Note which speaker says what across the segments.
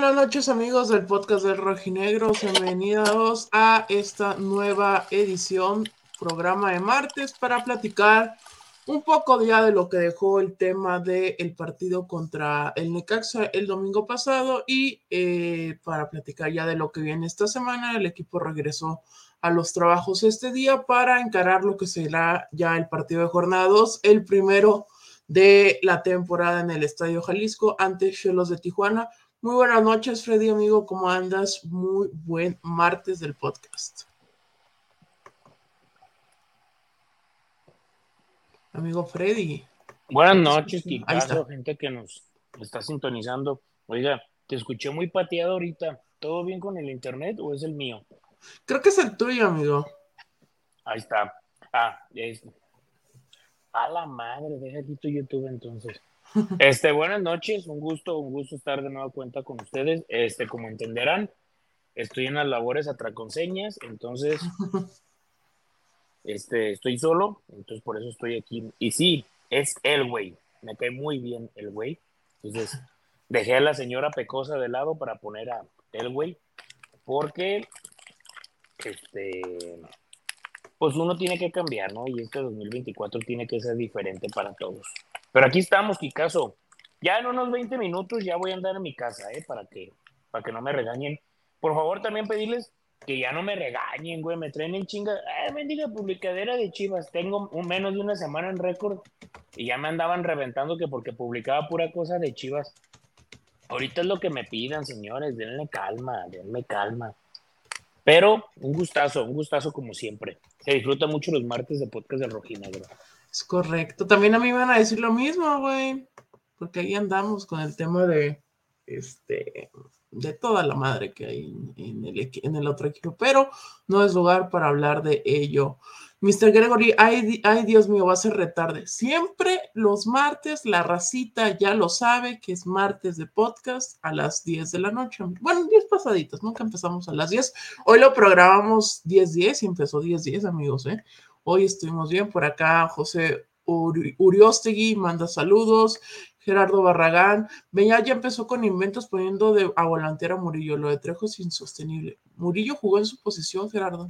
Speaker 1: Buenas, noches amigos del podcast del Rojinegro. Bienvenidos a esta nueva edición, programa de martes, para platicar un poco ya de lo que dejó el tema del partido contra el Necaxa el domingo pasado y eh, para platicar ya de lo que viene esta semana. El equipo regresó a los trabajos este día para encarar lo que será ya el partido de jornadas, el primero de la temporada en el Estadio Jalisco ante Chelos de Tijuana. Muy buenas noches, Freddy, amigo, ¿cómo andas? Muy buen martes del podcast. Amigo Freddy.
Speaker 2: Buenas noches, Kikazo, gente que nos está sintonizando. Oiga, te escuché muy pateado ahorita. ¿Todo bien con el internet o es el mío?
Speaker 1: Creo que es el tuyo, amigo.
Speaker 2: Ahí está. Ah, es... A la madre, deja aquí tu YouTube entonces. Este, buenas noches, un gusto, un gusto estar de nueva cuenta con ustedes. Este, como entenderán, estoy en las labores atraconseñas, entonces, este, estoy solo, entonces por eso estoy aquí. Y sí, es el güey, me cae muy bien el güey. Entonces, dejé a la señora Pecosa de lado para poner a el güey, porque, este, pues uno tiene que cambiar, ¿no? Y este 2024 tiene que ser diferente para todos. Pero aquí estamos, Kikazo. Ya en unos 20 minutos ya voy a andar en mi casa, ¿eh? Para que, para que no me regañen. Por favor, también pedirles que ya no me regañen, güey. Me traen en chinga. Ay, bendiga publicadera de Chivas. Tengo un, menos de una semana en récord y ya me andaban reventando que porque publicaba pura cosa de Chivas. Ahorita es lo que me pidan, señores. Denle calma, denme calma. Pero un gustazo, un gustazo como siempre. Se disfruta mucho los martes de podcast de Rojinegro.
Speaker 1: Es correcto. También a mí me van a decir lo mismo, güey. Porque ahí andamos con el tema de este de toda la madre que hay en el, en el otro equipo, pero no es lugar para hablar de ello. Mr. Gregory, ay, ay, Dios mío, va a ser retarde. Siempre los martes, la racita ya lo sabe que es martes de podcast a las 10 de la noche. Bueno, 10 pasaditas, nunca empezamos a las 10. Hoy lo programamos 10-10 y empezó 10-10, amigos, ¿eh? Hoy estuvimos bien por acá. José Uriostegui manda saludos. Gerardo Barragán. Veía, ya empezó con inventos poniendo a volantera a Murillo. Lo de Trejo es insostenible. Murillo jugó en su posición, Gerardo.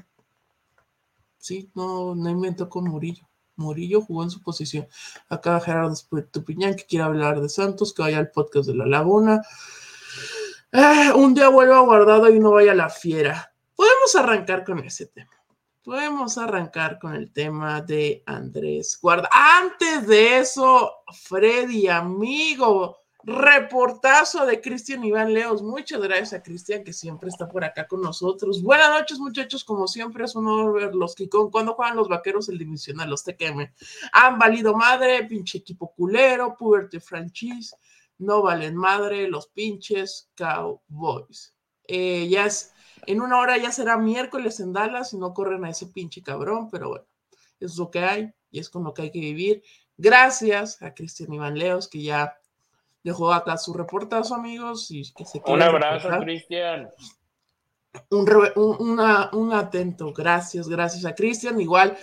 Speaker 1: Sí, no, no inventó con Murillo. Murillo jugó en su posición. Acá Gerardo Tupiñán, que quiere hablar de Santos, que vaya al podcast de La Laguna. Ah, un día vuelva guardado y no vaya la fiera. Podemos arrancar con ese tema podemos arrancar con el tema de Andrés Guarda. Antes de eso, Freddy, amigo, reportazo de Cristian Iván Leos. Muchas gracias a Cristian que siempre está por acá con nosotros. Buenas noches, muchachos. Como siempre, es un honor verlos. Cuando juegan los vaqueros, el divisional, los TQM, han valido madre, pinche equipo culero, Puberty Franchise, no valen madre, los pinches Cowboys. Eh, ya es en una hora ya será miércoles en Dallas y no corren a ese pinche cabrón, pero bueno, es lo que hay y es con lo que hay que vivir. Gracias a Cristian Iván Leos, que ya dejó acá su reportazo, amigos. Y que se
Speaker 2: un abrazo, Cristian.
Speaker 1: Un, un, atento, gracias, gracias a Cristian. Igual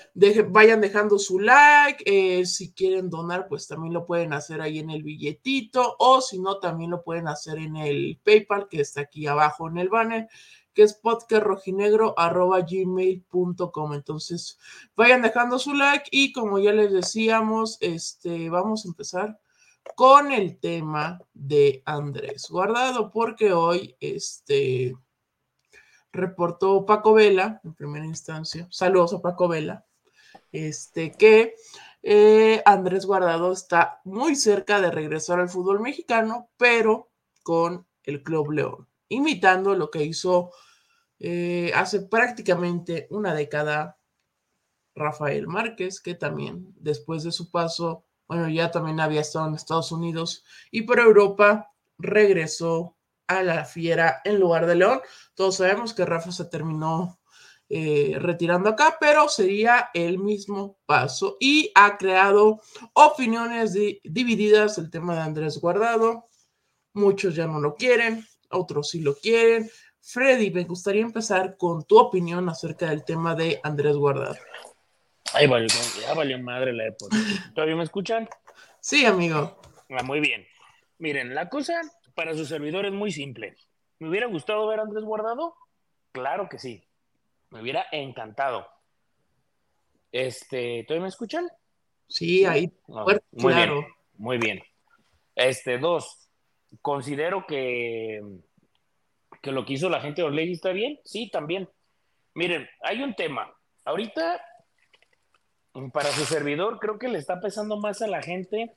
Speaker 1: vayan dejando su like. Eh, si quieren donar, pues también lo pueden hacer ahí en el billetito. O si no, también lo pueden hacer en el PayPal que está aquí abajo en el banner que es podcastrojinegro.gmail.com. Entonces, vayan dejando su like y como ya les decíamos, este, vamos a empezar con el tema de Andrés Guardado, porque hoy este, reportó Paco Vela, en primera instancia, saludos a Paco Vela, este, que eh, Andrés Guardado está muy cerca de regresar al fútbol mexicano, pero con el Club León, imitando lo que hizo eh, hace prácticamente una década Rafael Márquez, que también después de su paso, bueno, ya también había estado en Estados Unidos y por Europa, regresó a la fiera en lugar de León. Todos sabemos que Rafa se terminó eh, retirando acá, pero sería el mismo paso y ha creado opiniones divididas el tema de Andrés Guardado. Muchos ya no lo quieren, otros sí lo quieren. Freddy, me gustaría empezar con tu opinión acerca del tema de Andrés Guardado.
Speaker 2: Ay, valió, ya valió madre la época. ¿Todavía me escuchan?
Speaker 1: Sí, amigo.
Speaker 2: Ah, muy bien. Miren, la cosa para su servidor es muy simple. ¿Me hubiera gustado ver a Andrés Guardado? Claro que sí. Me hubiera encantado. Este, ¿todavía me escuchan?
Speaker 1: Sí, ahí.
Speaker 2: muy claro. bien. Muy bien. Este, dos, considero que, que lo que hizo la gente de Orlegui está bien. Sí, también. Miren, hay un tema. Ahorita, para su servidor, creo que le está pesando más a la gente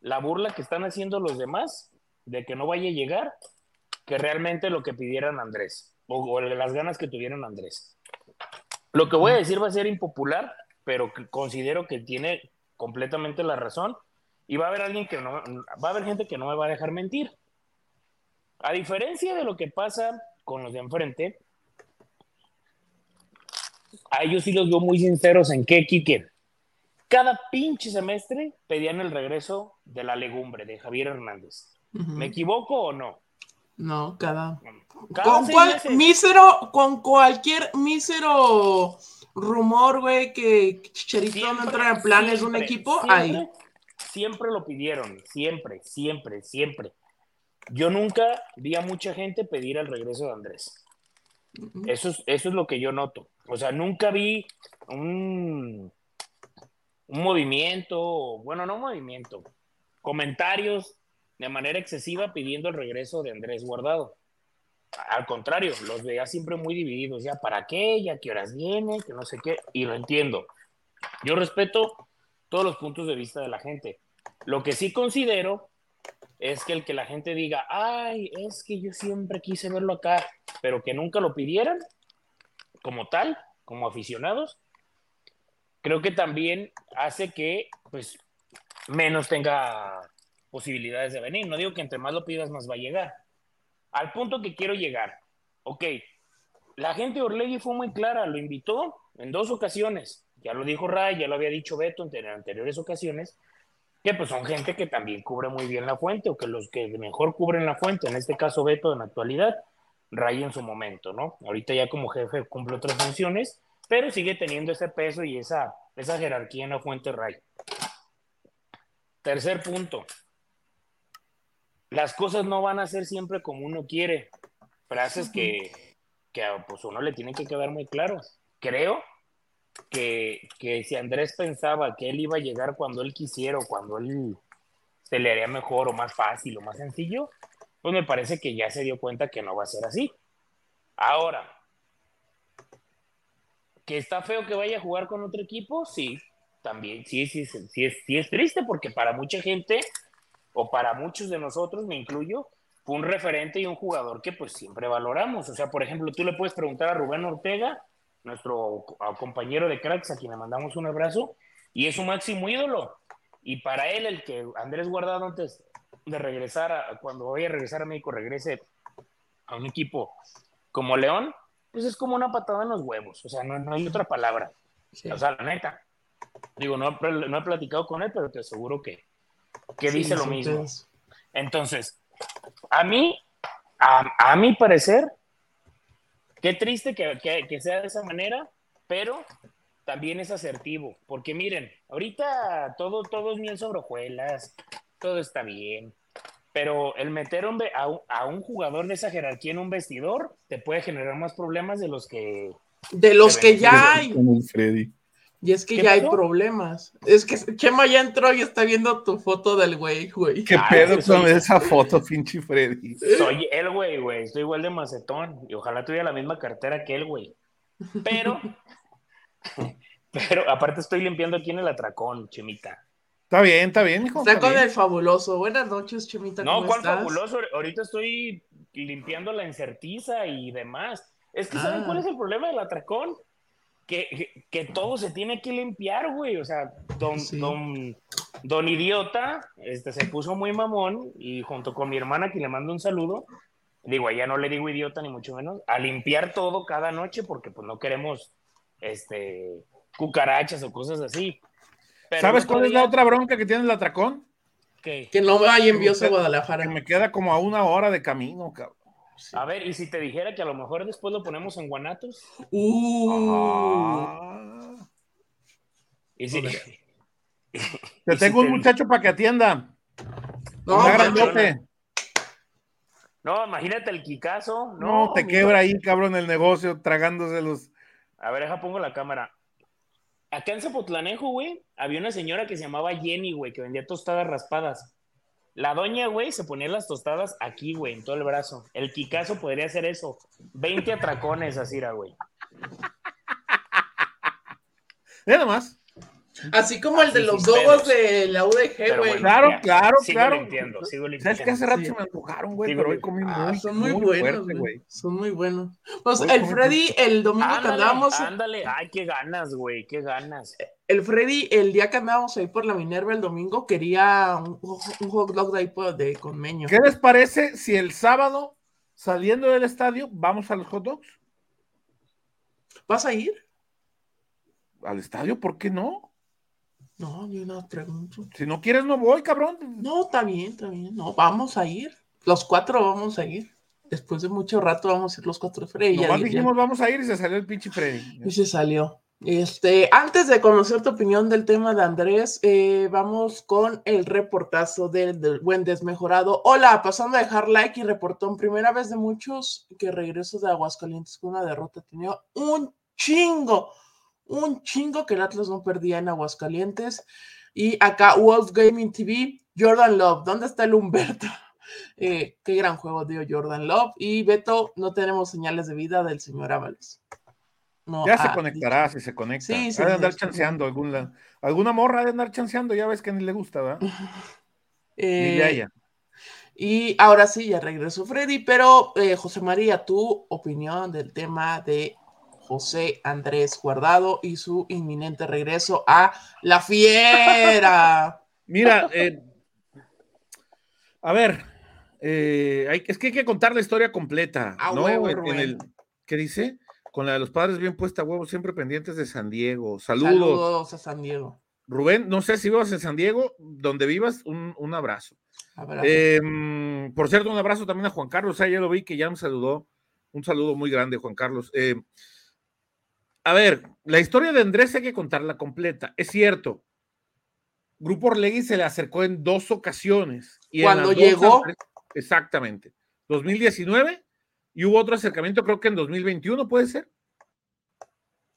Speaker 2: la burla que están haciendo los demás de que no vaya a llegar que realmente lo que pidieran Andrés o, las ganas que tuvieran Andrés. Lo que voy a decir va a ser impopular, pero considero que tiene completamente la razón y va a haber alguien que no, va a haber gente que no me va a dejar mentir. A diferencia de lo que pasa con los de enfrente, a ellos sí los veo muy sinceros en qué, Kike cada pinche semestre pedían el regreso de la legumbre de Javier Hernández. ¿Me equivoco o no?
Speaker 1: No, cada. ¿Con cuál mísero, con cualquier mísero rumor, güey, que Chicharito no entra en planes de un equipo, ahí.
Speaker 2: Siempre lo pidieron, siempre, siempre, siempre. Yo nunca vi a mucha gente pedir el regreso de Andrés. eso, es, eso es lo que yo noto. O sea, nunca vi un un movimiento, bueno, no movimiento, comentarios de manera excesiva pidiendo el regreso de Andrés Guardado. Al contrario, los veía siempre muy divididos, ya para qué, ya qué horas viene, que no sé qué, y lo entiendo. Yo respeto todos los puntos de vista de la gente. Lo que sí considero es que el que la gente diga, ay, es que yo siempre quise verlo acá, pero que nunca lo pidieran como tal, como aficionados, creo que también hace que pues menos tenga posibilidades de venir. No digo que entre más lo pidas, más va a llegar. Al punto que quiero llegar. Ok, la gente de Orlegui fue muy clara, lo invitó en dos ocasiones. Ya lo dijo Ray, ya lo había dicho Beto en anteriores ocasiones, que pues son gente que también cubre muy bien la fuente, o que los que mejor cubren la fuente, en este caso Beto en la actualidad, Ray en su momento, ¿no? Ahorita ya como jefe cumple otras funciones, pero sigue teniendo ese peso y esa, esa jerarquía en la fuente Ray. Tercer punto. Las cosas no van a ser siempre como uno quiere. Frases que, que pues, uno le tiene que quedar muy claro. Creo que, que, si Andrés pensaba que él iba a llegar cuando él quisiera o cuando él se le haría mejor o más fácil o más sencillo, pues me parece que ya se dio cuenta que no va a ser así. Ahora, ¿Que está feo que vaya a jugar con otro equipo? Sí, también, sí, sí, sí, es, sí es triste porque para mucha gente, o para muchos de nosotros, me incluyo, fue un referente y un jugador que pues siempre valoramos. O sea, por ejemplo, tú le puedes preguntar a Rubén Ortega, nuestro compañero de cracks, a quien le mandamos un abrazo, y es su máximo ídolo. Y para él, el que Andrés Guardado antes de regresar, a, cuando vaya a regresar a México, regrese a un equipo como León, pues es como una patada en los huevos, o sea, no, hay otra palabra. O sea, la neta. Digo, no, no, he platicado con él, pero te aseguro que, que dice lo mismo. Entonces, a mí, a, mi parecer, qué triste que, que, sea de esa manera, pero también es asertivo, porque miren, ahorita todo, todo es miel sobre hojuelas, todo está bien, pero el meter a, un jugador de esa jerarquía en un vestidor te puede generar más problemas de los que...
Speaker 1: De los que ya hay. Y es que ya hay problemas. Es que Chema ya entró y está viendo tu foto del güey, güey.
Speaker 3: ¿Qué pedo con esa foto, pinche Freddy?
Speaker 2: Soy el güey, güey. Estoy igual de macetón. Y ojalá tuviera la misma cartera que el güey. Pero, pero aparte estoy limpiando aquí en el atracón, Chemita.
Speaker 3: Está bien, está bien,
Speaker 1: hijo. Está, con el fabuloso. Buenas noches, Chemita.
Speaker 2: No, ¿cuál fabuloso? Ahorita estoy limpiando la encertiza y demás. Es que, ¿saben cuál es ah. el problema del atracón? Que, que, todo se tiene que limpiar, güey. O sea, don, don, don Idiota este, se puso muy mamón y junto con mi hermana, que le mando un saludo, digo, ya no le digo idiota ni mucho menos, a limpiar todo cada noche porque pues no queremos este, cucarachas o cosas así.
Speaker 3: ¿Sabes cuál es la otra bronca que tiene el atracón?
Speaker 1: Que no vaya envíos a Guadalajara.
Speaker 3: Que me queda como a una hora de camino, cabrón.
Speaker 2: A ver, ¿y si te dijera que a lo mejor después lo ponemos en Guanatos?
Speaker 1: Uh.
Speaker 2: ¿Y si...
Speaker 3: Te tengo un muchacho para que atienda. No,
Speaker 2: No, imagínate el Kikazo.
Speaker 3: No, te quebra ahí, cabrón, el negocio, tragándose los.
Speaker 2: A ver, deja, pongo la cámara. Acá en Zapotlanejo, güey, había una señora que se llamaba Jenny, güey, que vendía tostadas raspadas. La doña, güey, se ponía las tostadas aquí, güey, en todo el brazo. El Kikazo podría hacer eso. 20 atracones, así era, güey.
Speaker 3: Nada más.
Speaker 1: Así como el de los dogos de la UDG, güey.
Speaker 3: Claro, claro,
Speaker 2: sigo
Speaker 3: claro.
Speaker 2: Lo entiendo, sigo lo
Speaker 3: ¿Sabes que hace rato se me antojaron, güey? Pero hoy comí
Speaker 1: ah,
Speaker 3: muy,
Speaker 1: Son muy, buenos,
Speaker 3: güey.
Speaker 1: Son muy buenos. Pues el Freddy, el domingo
Speaker 2: ándale,
Speaker 1: que andábamos.
Speaker 2: Ándale, ay, qué ganas, güey, qué ganas.
Speaker 1: El Freddy, el día que andábamos ahí por la Minerva el domingo, quería un, un hot dog de ahí de, con meño.
Speaker 3: ¿Qué les parece si el sábado, saliendo del estadio, vamos a los hot dogs?
Speaker 1: ¿Vas a ir?
Speaker 3: ¿Al estadio? ¿Por qué no?
Speaker 1: No, yo no pregunto.
Speaker 3: Si no quieres, no voy, cabrón.
Speaker 1: No, está bien, está bien. No, vamos a ir. Los cuatro vamos a ir. Después de mucho rato vamos a ir los cuatro Freddy.
Speaker 3: Nomás dijimos vamos a ir y se salió el pinche Freddy.
Speaker 1: Y se salió. Este, antes de conocer tu opinión del tema de Andrés, eh, vamos con el reportazo del, buen desmejorado. Hola, pasando a dejar like y reportón. Primera vez de muchos que regreso de Aguascalientes con una derrota. Tenía un chingo un chingo que el Atlas no perdía en Aguascalientes. Y acá Wolf Gaming TV, Jordan Love, ¿dónde está el Humberto? Eh, qué gran juego dio Jordan Love. Y Beto, no tenemos señales de vida del señor Ábalos.
Speaker 3: No, ya ah, se conectará si se conecta. Sí, sí, ha de andar sí, chanceando alguna, alguna morra de andar chanceando, ya ves que ni le gusta, ¿verdad?
Speaker 1: eh, ni de ella. Y ahora sí, ya regresó Freddy, pero eh, José María, tu opinión del tema de José Andrés Guardado y su inminente regreso a La Fiera.
Speaker 3: Mira, eh, a ver, eh, hay, es que hay que contar la historia completa.
Speaker 1: A
Speaker 3: ¿no?
Speaker 1: huevo,
Speaker 3: en, en el, ¿Qué dice? Con la de los padres bien puesta a huevo, siempre pendientes de San Diego. Saludos.
Speaker 1: Saludos a San Diego.
Speaker 3: Rubén, no sé si vivas en San Diego, donde vivas, un, un abrazo.
Speaker 1: abrazo.
Speaker 3: Eh, por cierto, un abrazo también a Juan Carlos. ya lo vi que ya me saludó. Un saludo muy grande, Juan Carlos. Eh, a ver, la historia de Andrés hay que contarla completa. Es cierto. Grupo Orlegui se le acercó en dos ocasiones. Y
Speaker 1: Cuando llegó.
Speaker 3: Andrés, exactamente. 2019 y hubo otro acercamiento, creo que en 2021, ¿puede ser?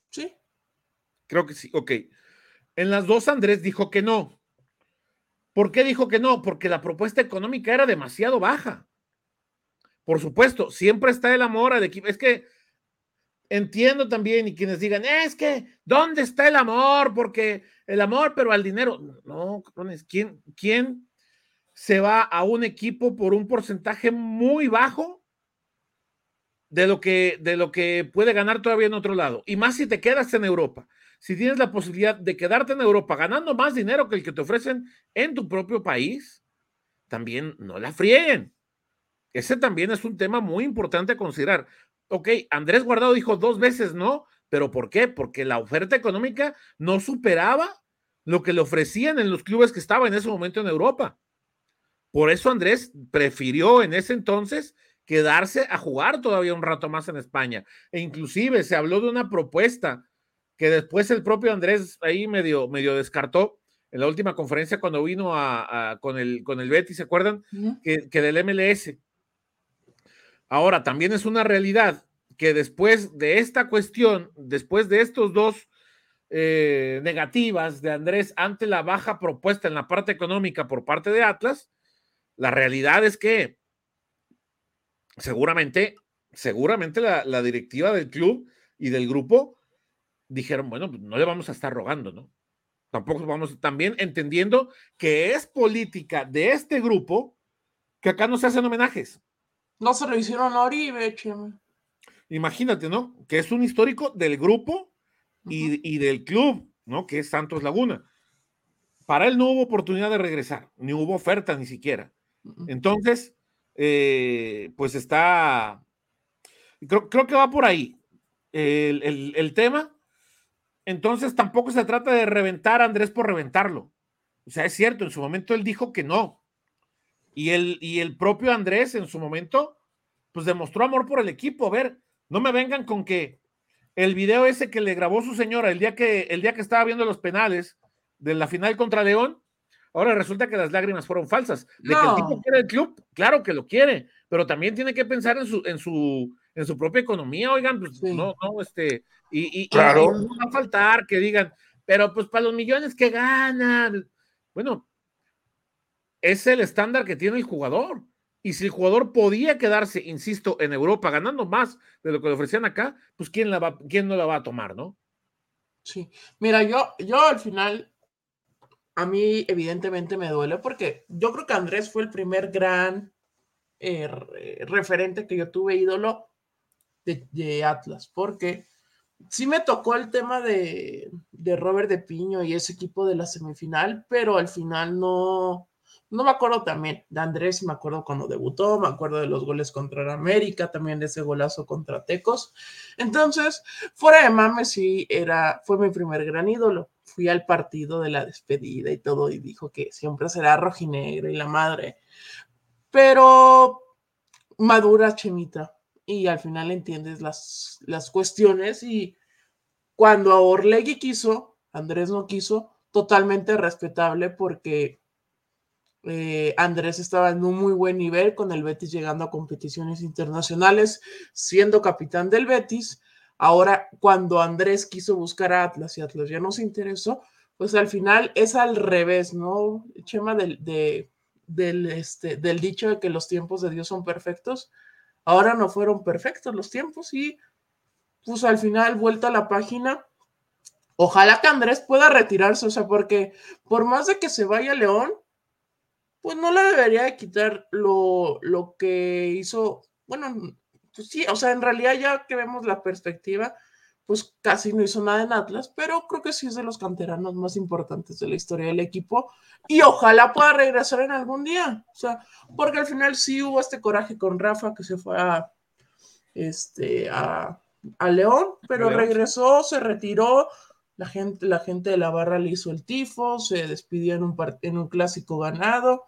Speaker 1: Sí.
Speaker 3: Creo que sí. Ok. En las dos, Andrés dijo que no. ¿Por qué dijo que no? Porque la propuesta económica era demasiado baja. Por supuesto, siempre está el amor al equipo. Es que entiendo también y quienes digan, es que, ¿dónde está el amor? Porque el amor, pero al dinero. No, ¿quién, ¿quién se va a un equipo por un porcentaje muy bajo de lo que, de lo que puede ganar todavía en otro lado? Y más si te quedas en Europa. Si tienes la posibilidad de quedarte en Europa ganando más dinero que el que te ofrecen en tu propio país, también no la frieguen. Ese también es un tema muy importante a considerar ok, Andrés Guardado dijo dos veces no, pero ¿por qué? Porque la oferta económica no superaba lo que le ofrecían en los clubes que estaba en ese momento en Europa. Por eso Andrés prefirió en ese entonces quedarse a jugar todavía un rato más en España. E inclusive se habló de una propuesta que después el propio Andrés ahí medio, medio descartó en la última conferencia cuando vino a, a, con, el, con el Betis, ¿se acuerdan? Que del MLS. Ahora, también es una realidad que después de esta cuestión, después de estos dos eh, negativas de Andrés ante la baja propuesta en la parte económica por parte de Atlas, la realidad es que seguramente, seguramente la, la directiva del club y del grupo dijeron, bueno, pues no le vamos a estar rogando, ¿no? Tampoco vamos, también entendiendo que es política de este grupo que acá no se hacen homenajes.
Speaker 1: No se lo hicieron a Oribe, cheme.
Speaker 3: Imagínate, ¿no? Que es un histórico del grupo y, uh -huh. y, del club, ¿no? Que es Santos Laguna. Para él no hubo oportunidad de regresar, ni hubo oferta ni siquiera. Entonces, eh, pues está. Creo, que va por ahí el, tema. Entonces, tampoco se trata de reventar a Andrés por reventarlo. O sea, es cierto, en su momento él dijo que no, y el, y el propio Andrés en su momento, pues demostró amor por el equipo. A ver, no me vengan con que el video ese que le grabó su señora el día que, el día que estaba viendo los penales de la final contra León, Ahora resulta que las lágrimas fueron falsas. De que el tipo quiere el club, claro que lo quiere, pero también tiene que pensar en su, en su, en su propia economía, oigan, pues no, no, este, y, y,
Speaker 2: claro.
Speaker 3: no va a faltar que digan, pero pues para los millones que ganan, bueno, es el estándar que tiene el jugador. Y si el jugador podía quedarse, insisto, en Europa ganando más de lo que le ofrecían acá, pues quién, la va, quién no la va a tomar, ¿no?
Speaker 1: Sí, mira, yo, yo al final, a mí evidentemente me duele porque yo creo que Andrés fue el primer gran eh, referente que yo tuve ídolo de, Atlas, porque sí me tocó el tema de, de Robert de Piño y ese equipo de la semifinal, pero al final no, no me acuerdo también de Andrés, me acuerdo cuando debutó, me acuerdo de los goles contra América, también de ese golazo contra Tecos. Entonces, fuera de mames, sí, era, fue mi primer gran ídolo. Fui al partido de la despedida y todo, y dijo que siempre será rojinegra y la madre. Pero madura, Chemita, y al final entiendes las, las cuestiones. Y cuando Orlegui quiso, Andrés no quiso, totalmente respetable porque eh, Andrés estaba en un muy buen nivel con el Betis llegando a competiciones internacionales, siendo capitán del Betis. Ahora, cuando Andrés quiso buscar a Atlas y Atlas ya no se interesó, pues al final es al revés, ¿no? Chema del, del, este, del dicho de que los tiempos de Dios son perfectos. Ahora no fueron perfectos los tiempos y pues al final vuelta a la página. Ojalá que Andrés pueda retirarse, o sea, porque por más de que se vaya León, pues no le debería de quitar lo, lo que hizo, bueno, pues sí, o sea, en realidad ya que vemos la perspectiva, pues casi no hizo nada en Atlas, pero creo que sí es de los canteranos más importantes de la historia del equipo y ojalá pueda regresar en algún día, o sea, porque al final sí hubo este coraje con Rafa que se fue a, este, a, a León, pero regresó, se retiró, la gente, la gente de la barra le hizo el tifo, se despidió en un, en un clásico ganado,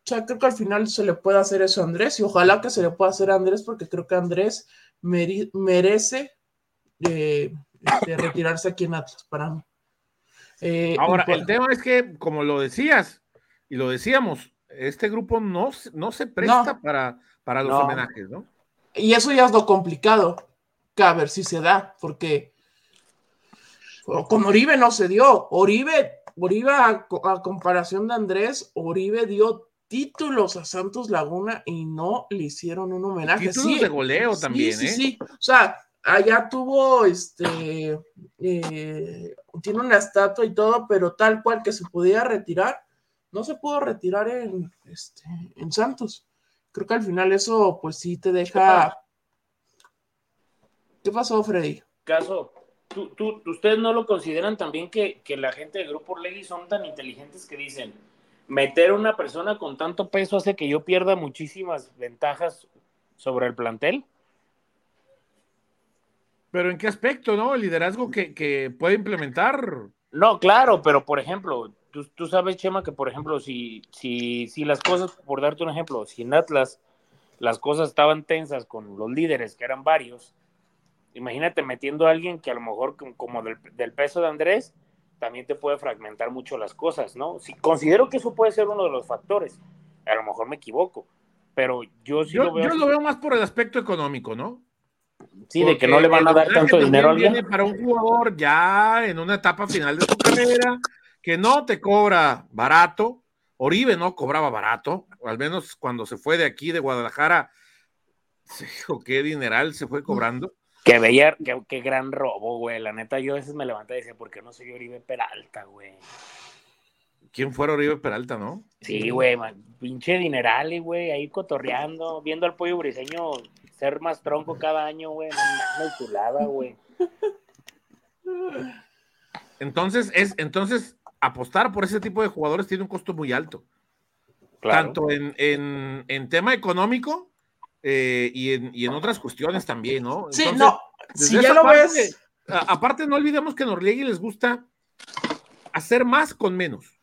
Speaker 1: o sea, creo que al final se le puede hacer eso a Andrés y ojalá que se le pueda hacer a Andrés porque creo que Andrés merece eh, este, retirarse aquí en Atlas para mí.
Speaker 3: Eh, Ahora, el tema es que, como lo decías y lo decíamos, este grupo no, no se presta para, para los homenajes, ¿no?
Speaker 1: Y eso ya es lo complicado, que a ver si se da, porque con Oribe no se dio. Oribe, Oribe a comparación de Andrés, Oribe dio títulos a Santos Laguna y no le hicieron un homenaje.
Speaker 3: Títulos sí, de goleo también,
Speaker 1: sí,
Speaker 3: ¿eh?
Speaker 1: Sí, o sea, allá tuvo, este, eh, tiene una estatua y todo, pero tal cual que se podía retirar, no se pudo retirar en, este, en Santos. Creo que al final eso, pues sí te deja. ¿Qué pasó, Freddy?
Speaker 2: Caso, ¿tú, tú, ustedes no lo consideran también que, que la gente del Grupo Orlegui son tan inteligentes que dicen, meter a una persona con tanto peso hace que yo pierda muchísimas ventajas sobre el plantel.
Speaker 3: Pero ¿en qué aspecto, no? El liderazgo que, puede implementar.
Speaker 2: No, claro, pero por ejemplo, tú, sabes, Chema, que por ejemplo, si, si, si las cosas, por darte un ejemplo, si en Atlas las cosas estaban tensas con los líderes, que eran varios, imagínate metiendo a alguien que a lo mejor como del, del peso de Andrés, también te puede fragmentar mucho las cosas, ¿no? Si, considero que eso puede ser uno de los factores. A lo mejor me equivoco, pero yo sí
Speaker 3: lo veo. Yo lo veo más por el aspecto económico, ¿no?
Speaker 2: Sí, de que no le van a dar tanto dinero a alguien.
Speaker 3: Para un jugador ya en una etapa final de su carrera, que no te cobra barato. Oribe no cobraba barato, al menos cuando se fue de aquí, de Guadalajara, qué dineral se fue cobrando.
Speaker 2: Que veía, qué gran robo, güey. La neta, yo a veces me levanté y decía, ¿por qué no soy Oribe Peralta, güey?
Speaker 3: ¿Quién fuera Oribe Peralta, no?
Speaker 2: Sí, güey, pinche dineral, güey, ahí cotorreando, viendo al pollo briseño ser más tronco cada año, güey. No chulada, güey.
Speaker 3: Entonces, es, entonces, apostar por ese tipo de jugadores tiene un costo muy alto. Tanto en, en, en tema económico eh, y, en, y, en, otras cuestiones también, ¿no?
Speaker 1: sí, no, si ya lo ves.
Speaker 3: aparte, no olvidemos que a Norliegui les gusta hacer más con menos.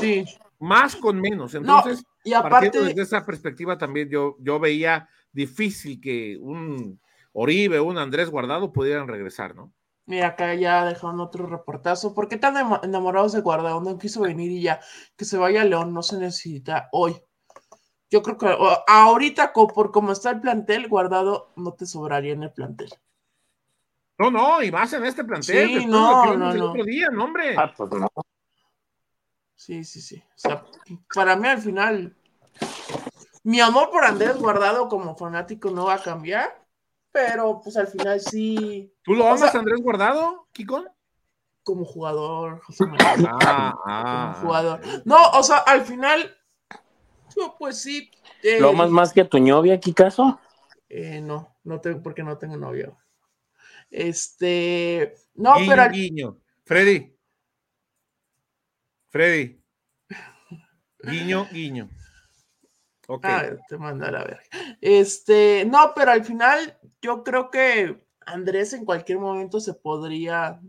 Speaker 1: Sí.
Speaker 3: Más con menos. Entonces, y aparte, desde esa perspectiva también yo, yo veía difícil que un Oribe o un Andrés Guardado pudieran regresar, ¿no?
Speaker 1: Mira, acá ya dejaron otro reportazo. ¿Por qué tan enamorados de Guardado? No quiso venir y ya. Que se vaya a León, no se necesita hoy. Yo creo que ahorita, por como está el plantel, Guardado no te sobraría en el plantel.
Speaker 3: No, no, y más en este plantel.
Speaker 1: Sí, no, no, no.
Speaker 3: otro día, no, hombre.
Speaker 2: Ah, pues no.
Speaker 1: Sí, sí, sí. O sea, para mí al final, mi amor por Andrés Guardado como fanático no va a cambiar, pero pues al final sí.
Speaker 3: ¿Tú lo amas, Andrés Guardado, Kiko?
Speaker 1: Como jugador,
Speaker 3: José Ah, ah,
Speaker 1: como jugador. No, o sea, al final, yo pues sí.
Speaker 2: Eh, ¿Lo amas más que a tu novia, Kikazo?
Speaker 1: Eh, no, no tengo, porque no tengo novia. Este, no,
Speaker 3: guiño,
Speaker 1: pero.
Speaker 3: Guiño. Freddy, Freddy. Guiño, guiño. Ok.
Speaker 1: Ah, te mandaré a ver. Este, no, pero al final yo creo que Andrés en cualquier momento se podría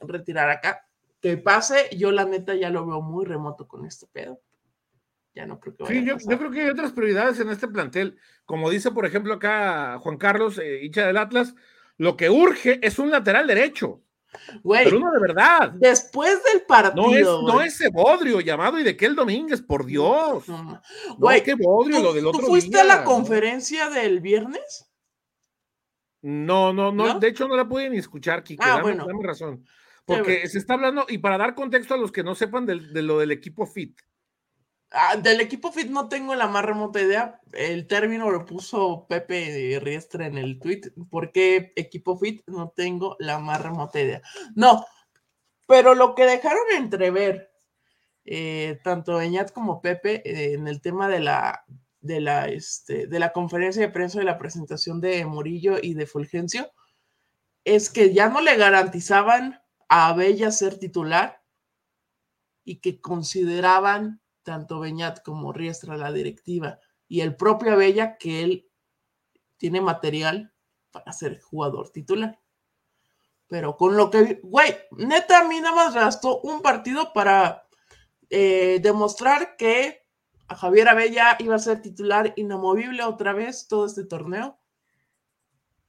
Speaker 1: retirar acá. Que pase, yo la neta ya lo veo muy remoto con este pedo. Ya no creo que vaya
Speaker 3: Sí, yo, yo, creo que hay otras prioridades en este plantel. Como dice, por ejemplo, acá Juan Carlos, eh, hincha del Atlas, lo que urge es un lateral derecho.
Speaker 1: Güey,
Speaker 3: pero uno de verdad.
Speaker 1: Después del partido.
Speaker 3: No es, no ese Bodrio llamado y de qué el Domínguez, por Dios. Güey, qué Bodrio lo del otro
Speaker 1: ¿Tú fuiste a la conferencia del viernes?
Speaker 3: No, no, no, de hecho no la pude ni escuchar, Kike. Ah, dame, dame, razón. Porque se está hablando, y para dar contexto a los que no sepan de, de lo del equipo FIT,
Speaker 1: Ah, del equipo Fit no tengo la más remota idea. El término lo puso Pepe Riestra en el tweet. ¿Por qué equipo Fit? No tengo la más remota idea. No, pero lo que dejaron entrever eh, tanto Beñat como Pepe eh, en el tema de la, de, la, este, de la conferencia de prensa de la presentación de Murillo y de Fulgencio es que ya no le garantizaban a Bella ser titular y que consideraban tanto Beñat como Riestra, la directiva, y el propio Abella, que él tiene material para ser jugador titular. Pero con lo que, güey, neta, a mí nada más gastó un partido para eh, demostrar que a Javier Abella iba a ser titular inamovible otra vez todo este torneo.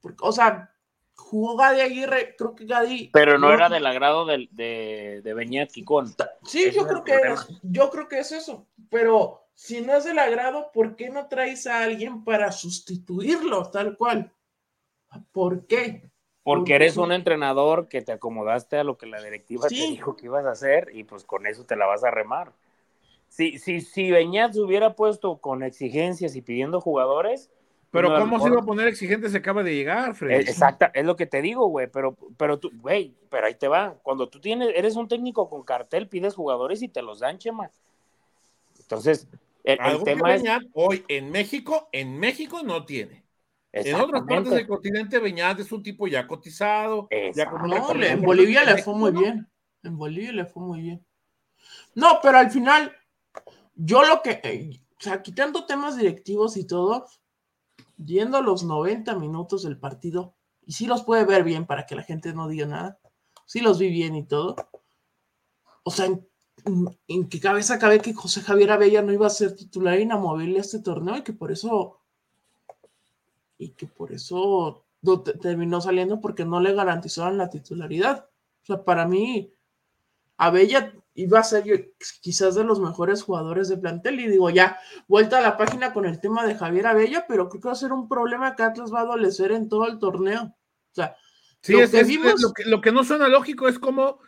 Speaker 1: Porque, o sea, jugó Gadi Aguirre, creo que Gadi.
Speaker 2: Pero no, era del agrado de, de, de Beñat Kikón.
Speaker 1: Sí, yo creo, que es, yo creo que es eso. Pero si no es del agrado, ¿por qué no traes a alguien para sustituirlo tal cual? ¿Por qué?
Speaker 2: Porque eres un entrenador que te acomodaste a lo que la directiva te dijo que ibas a hacer y pues con eso te la vas a remar. Si, si, si Beñat se hubiera puesto con exigencias y pidiendo jugadores,
Speaker 3: pero ¿cómo se iba a poner exigente se acaba de llegar, Fred?
Speaker 2: Eh, exacta, es lo que te digo, güey, pero, pero tú, güey, pero ahí te va. Cuando tú tienes, eres un técnico con cartel, pides jugadores y te los dan, chema. Entonces, el, tema es...
Speaker 3: hoy en México, en México no tiene. En otras partes del continente, Beñat es un tipo ya cotizado. Ya
Speaker 1: no, en Bolivia le fue muy bien. En Bolivia le fue muy bien. No, pero al final, yo lo que, eh, o sea, quitando temas directivos y todo, yendo a los 90 minutos del partido, y sí los puede ver bien para que la gente no diga nada, sí los vi bien y todo. O sea, en, qué cabeza cabe que José Javier Abella no iba a ser titular inamovible este torneo y que por eso y que por eso terminó saliendo porque no le garantizaban la titularidad. O sea, para mí, Abella iba a ser quizás de los mejores jugadores de plantel. Y digo, ya, vuelta a la página con el tema de Javier Abella, pero creo que va a ser un problema que Atlas va a adolecer en todo el torneo. O sea,
Speaker 3: lo, que lo, que, no suena lógico es como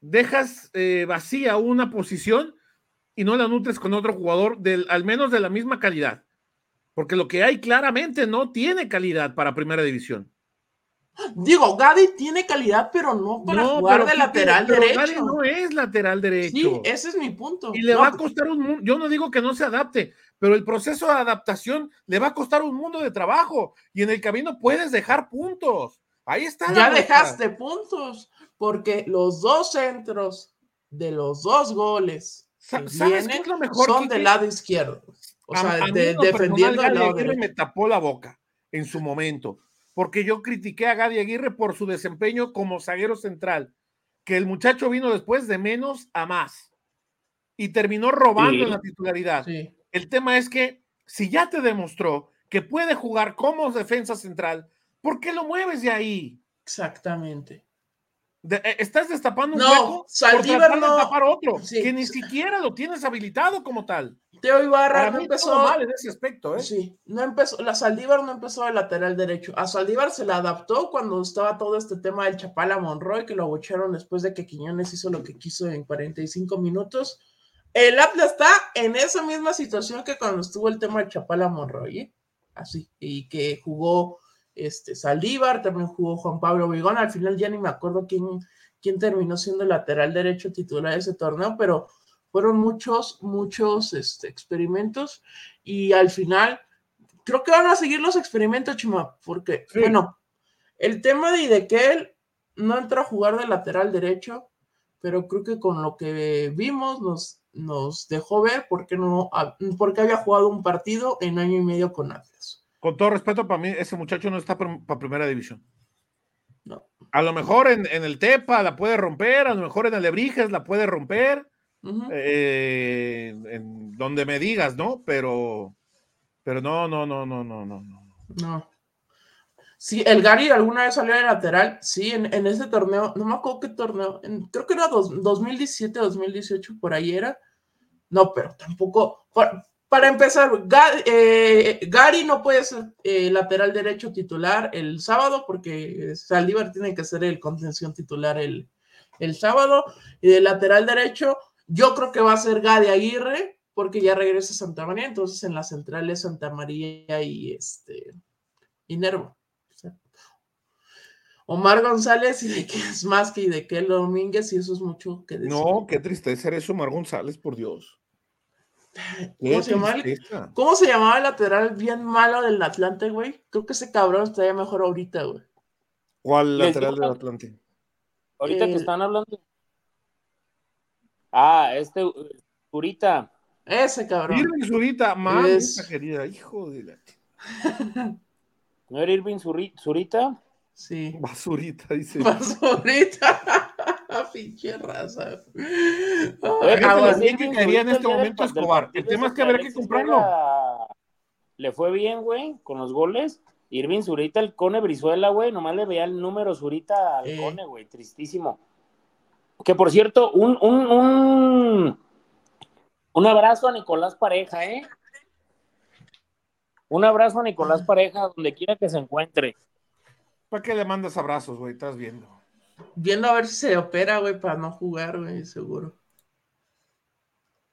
Speaker 3: dejas eh, vacía una posición y no la nutres con otro jugador del, al menos de la misma calidad. Porque lo que hay claramente no tiene calidad para primera división.
Speaker 1: Digo, Gadi tiene calidad, pero no para jugar de lateral derecho. Gadi
Speaker 3: no es lateral derecho.
Speaker 1: Sí, ese es mi punto.
Speaker 3: Y le va a costar un mundo. Yo no digo que no se adapte, pero el proceso de adaptación le va a costar un mundo de trabajo. Y en el camino puedes dejar puntos. Ahí está.
Speaker 1: Ya dejaste puntos, porque los dos centros de los dos goles vienen son del lado izquierdo. O sea, defendiendo el lado
Speaker 3: me tapó la boca en su momento porque yo critiqué a Gadi Aguirre por su desempeño como zaguero central, que el muchacho vino después de menos a más y terminó robando en la titularidad. El tema es que si ya te demostró que puede jugar como defensa central, ¿por qué lo mueves de ahí?
Speaker 1: Exactamente.
Speaker 3: Eh, estás destapando un
Speaker 1: no,
Speaker 3: hueco
Speaker 1: Saldívar
Speaker 3: por
Speaker 1: no.
Speaker 3: de tapar otro,
Speaker 1: sí.
Speaker 3: que ni siquiera lo tienes habilitado como tal.
Speaker 1: Teo Ibarra no empezó
Speaker 3: mal en ese aspecto, ¿eh?
Speaker 1: Sí, no empezó, la Saldívar no empezó de lateral derecho. A Saldívar se la adaptó cuando estaba todo este tema del Chapala Monroy, que lo abuchearon después de que Quiñones hizo lo que quiso en 45 minutos. El Atlas está en esa misma situación que cuando estuvo el tema del Chapala Monroy, ¿eh? así, y que jugó este Saldívar, también jugó Juan Pablo Vigón, al final ya ni me acuerdo quién, quién terminó siendo el lateral derecho titular de ese torneo, pero fueron muchos, muchos este, experimentos y al final creo que van a seguir los experimentos, Chima, porque, sí. bueno, el tema de Idequel no entra a jugar de lateral derecho, pero creo que con lo que vimos nos, nos dejó ver porque no, porque había jugado un partido en año y medio con Atlas.
Speaker 3: Con todo respeto, para mí ese muchacho no está para primera división.
Speaker 1: No.
Speaker 3: A lo mejor en, en, el Tepa la puede romper, a lo mejor en el Lebrijes la puede romper, uh -huh. eh, en donde me digas, ¿no? Pero, pero no, no, no, no, no, no, no.
Speaker 1: No. Sí, el Gary alguna vez salió de lateral, sí, en, en ese torneo, no me acuerdo qué torneo, en, creo que era dos, 2017, 2018, por ahí era. No, pero tampoco, para, para empezar, Gary, eh, Gary, no puede ser eh, lateral derecho titular el sábado porque Saldívar tiene que ser el contención titular el, el sábado. Y de lateral derecho, yo creo que va a ser Gary Aguirre porque ya regresa a Santa María, entonces en la central es Santa María y este y Nervo. Omar González y de que es más que y de que Domínguez y eso es mucho que decir.
Speaker 3: No, qué tristeza eres Omar González, por Dios.
Speaker 1: ¿Cómo se, llamaba el, ¿Cómo se, llamaba el, lateral bien malo del Atlante, güey? Creo que ese cabrón estaría mejor ahorita, güey.
Speaker 3: ¿Cuál lateral del Atlante?
Speaker 2: Ahorita el... que están hablando. Ah, este Zurita.
Speaker 1: Ese cabrón.
Speaker 3: Irving Zurita, mamá es... querida, hijo de la.
Speaker 2: ¿No era Irving Zurita?
Speaker 1: Sí.
Speaker 3: Basurita, dice.
Speaker 1: Basurita. Pinche raza.
Speaker 3: Ah, que en este momento Escobar. El tema es que habrá que comprarlo.
Speaker 2: Le fue bien, güey, con los goles. Irving Zurita, el Cone Brizuela, güey, nomás le veía el número Zurita al eh. Cone, güey, tristísimo. Que por cierto, un, un, un, un abrazo a Nicolás Pareja, ¿eh? Un abrazo a Nicolás Pareja, donde quiera que se encuentre.
Speaker 3: ¿Para qué le mandas abrazos, güey? Estás viendo.
Speaker 1: Viendo a ver si se opera, güey, para no jugar, güey, seguro.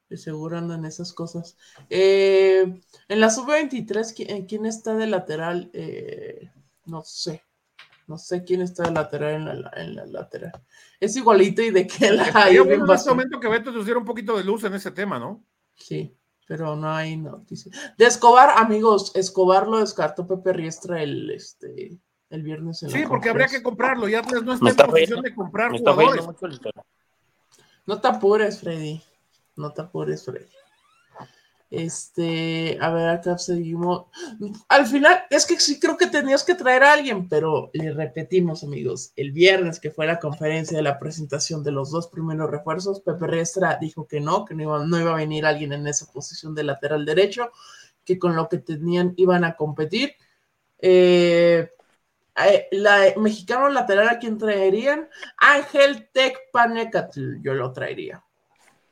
Speaker 1: De seguro andan esas cosas. Eh, en la sub-23, ¿quién, ¿quién, está de lateral? Eh, no sé. No sé quién está de lateral en la, en la lateral. Es igualito y de que la
Speaker 3: hay. en este momento que Beto nos diera un poquito de luz en ese tema, ¿no?
Speaker 1: Sí, pero no hay noticia. De Escobar, amigos, Escobar lo descartó Pepe Riestra el, este, el viernes. En
Speaker 3: sí,
Speaker 1: la
Speaker 3: porque habría que comprarlo. Ya no está, está en posición de comprar jugadores.
Speaker 1: No te apures, Freddy. No te apures, Freddy. Este, a ver, acá seguimos. Al final, es que sí creo que tenías que traer a alguien, pero le repetimos, amigos, el viernes que fue la conferencia de la presentación de los dos primeros refuerzos, Pepe Restra dijo que no, que no iba, a venir alguien en esa posición de lateral derecho, que con lo que tenían iban a competir. Eh, la mexicano lateral a quién traerían Ángel Tec Panecatl, yo lo traería.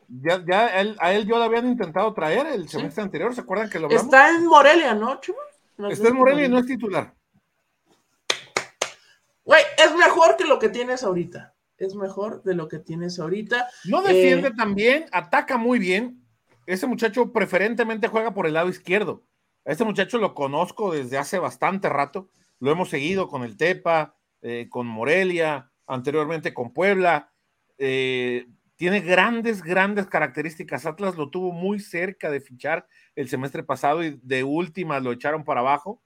Speaker 3: Ya, ya él, a él yo lo habían intentado traer el semestre ¿Sí? anterior, ¿se acuerdan que lo hablamos?
Speaker 1: Está en Morelia, ¿no, Chuma?
Speaker 3: No Está en Morelia y no es titular.
Speaker 1: Güey, es mejor que lo que tienes ahorita. Es mejor de lo que tienes ahorita.
Speaker 3: No defiende eh... tan bien, ataca muy bien. Ese muchacho preferentemente juega por el lado izquierdo. A este muchacho lo conozco desde hace bastante rato. Lo hemos seguido con el Tepa, eh, con Morelia, anteriormente con Puebla. Eh, tiene grandes, grandes características. Atlas lo tuvo muy cerca de fichar el semestre pasado y de última lo echaron para abajo.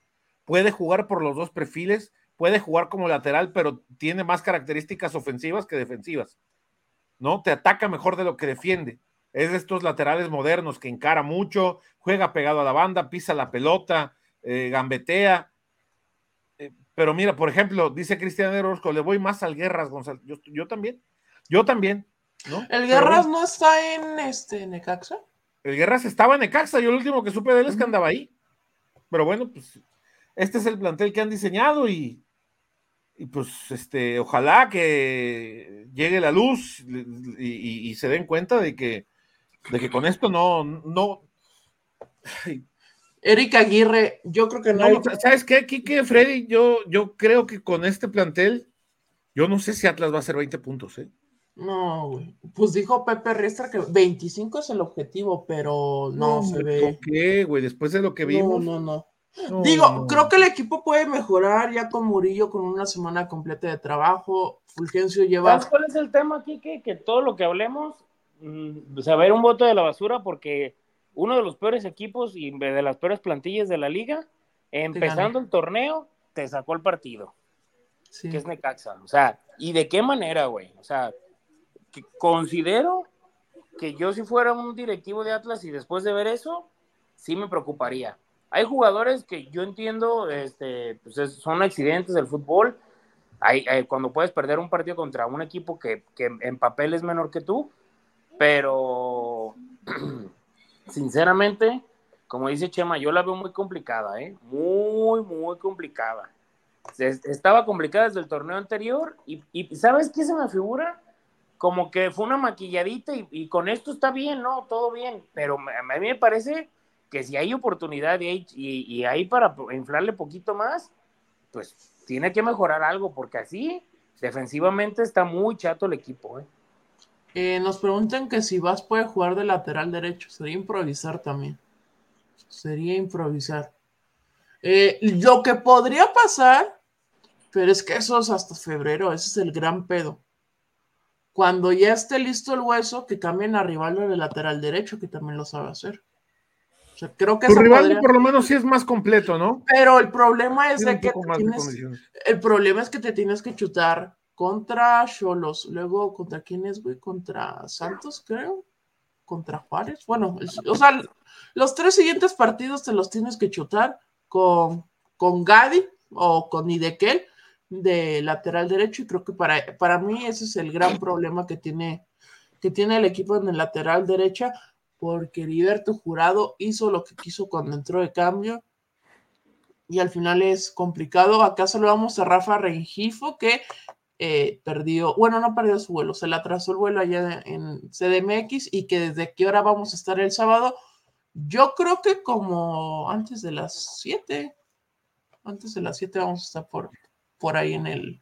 Speaker 3: Puede jugar por los dos perfiles, puede jugar como lateral, pero tiene más características ofensivas que defensivas. ¿No? Te ataca mejor de lo que defiende. Es de estos laterales modernos que encara mucho, juega pegado a la banda, pisa la pelota, eh, gambetea. Eh, pero mira, por ejemplo, dice Cristian Orozco, le voy más al Guerras, González. Yo, yo también, yo también. ¿No?
Speaker 1: ¿El Guerras no está en este Necaxa?
Speaker 3: El Guerras estaba en Necaxa, yo el último que supe de él es que andaba ahí. Pero bueno, pues este es el plantel que han diseñado y, y pues este, ojalá que llegue la luz y, se den cuenta de que, de que con esto no, no.
Speaker 1: Erika Aguirre, yo creo que no.
Speaker 3: ¿Sabes qué, Kike, Freddy? Yo, yo creo que con este plantel, yo no sé si Atlas va a hacer 20 puntos, ¿eh?
Speaker 1: No, güey. Pues dijo Pepe Restra que 25 es el objetivo, pero no, se ve.
Speaker 3: ¿Por qué, güey? Después de lo que vimos.
Speaker 1: No, no, no. Digo, creo que el equipo puede mejorar ya con Murillo con una semana completa de trabajo. Fulgencio lleva.
Speaker 2: ¿Sabes cuál es el tema aquí? Que, que todo lo que hablemos mm, se va a ir un voto de la basura porque uno de los peores equipos y de las peores plantillas de la liga, empezando el torneo, te sacó el partido. Que es Necaxa. O sea, ¿y de qué manera, güey? O sea, considero que yo si fuera un directivo de Atlas y después de ver eso, sí me preocuparía. Hay jugadores que yo entiendo, este, pues son accidentes del fútbol. Hay, cuando puedes perder un partido contra un equipo que, en papel es menor que tú, pero sinceramente, como dice Chema, yo la veo muy complicada, ¿eh? Muy, muy complicada. Estaba complicada desde el torneo anterior y, y ¿sabes qué se me figura? Como que fue una maquilladita y, con esto está bien, ¿no? Todo bien, pero a mí me parece que si hay oportunidad y hay, para inflarle poquito más, pues tiene que mejorar algo, porque así defensivamente está muy chato el equipo. ¿eh?
Speaker 1: Eh, nos preguntan que si Vas puede jugar de lateral derecho, sería improvisar también. Sería improvisar. Eh, lo que podría pasar, pero es que eso es hasta febrero, ese es el gran pedo cuando ya esté listo el hueso, que cambien a Rivaldo de lateral derecho, que también lo sabe hacer. O sea, creo que
Speaker 3: tu Rivaldo por lo menos sí es más completo, ¿no?
Speaker 1: Pero el problema es de que tienes, el problema es que te tienes que chutar contra Cholos, luego contra quién es, güey, contra Santos, creo, contra Juárez. Bueno, o sea, los tres siguientes partidos te los tienes que chutar con, con Gadi o con Idequel de lateral derecho y creo que para, para mí ese es el gran problema que tiene, que tiene el equipo en el lateral derecha porque Heriberto Jurado hizo lo que quiso cuando entró de cambio y al final es complicado. Acá saludamos a Rafa Rengifo que eh, perdió, bueno, no perdió su vuelo, se le atrasó el vuelo allá en CDMX y que desde qué hora vamos a estar el sábado. Yo creo que como antes de las 7, antes de las 7 vamos a estar por, por ahí en el,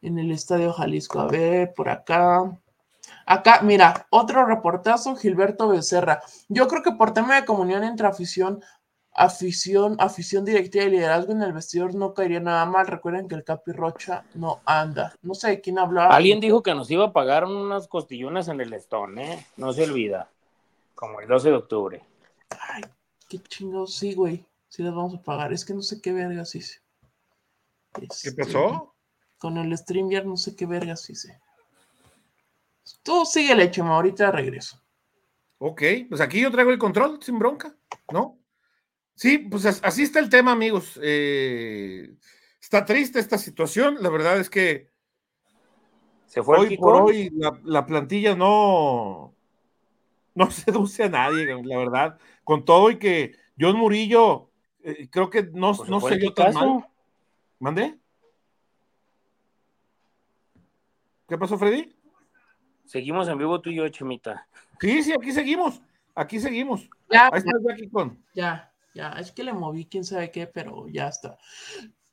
Speaker 1: en el Estadio Jalisco. A ver, por acá. Acá, mira, otro reportazo, Gilberto Becerra. Yo creo que por tema de comunión entre afición, afición, afición directiva y liderazgo en el vestidor no caería nada mal. Recuerden que el Capi Rocha no anda. No sé de quién hablaba.
Speaker 2: Alguien dijo que nos iba a pagar unas costillonas en el Stone, ¿eh? No se olvida. Como el 12 de octubre.
Speaker 1: Ay, qué chingados, sí, güey. Sí las vamos a pagar. Es que no sé qué vergas hice.
Speaker 3: ¿Qué este, pasó?
Speaker 1: Con el ya no sé qué vergas hice. Tú sigue el hecho, ahorita regreso.
Speaker 3: Ok, pues aquí yo traigo el control sin bronca, ¿no? Sí, pues así está el tema, amigos. Eh, está triste esta situación. La verdad es que
Speaker 2: Se fue
Speaker 3: hoy por hoy la, plantilla no, no seduce a nadie, la verdad. Con todo y que John Murillo eh, creo que no, pues no se dio tan mal. ¿Mandé? ¿Qué pasó, Freddy?
Speaker 2: Seguimos en vivo tú y yo, Chemita.
Speaker 3: Sí, sí, aquí seguimos. Aquí seguimos.
Speaker 1: Ya, Ahí está con. Ya, ya, es que le moví quién sabe qué, pero ya está.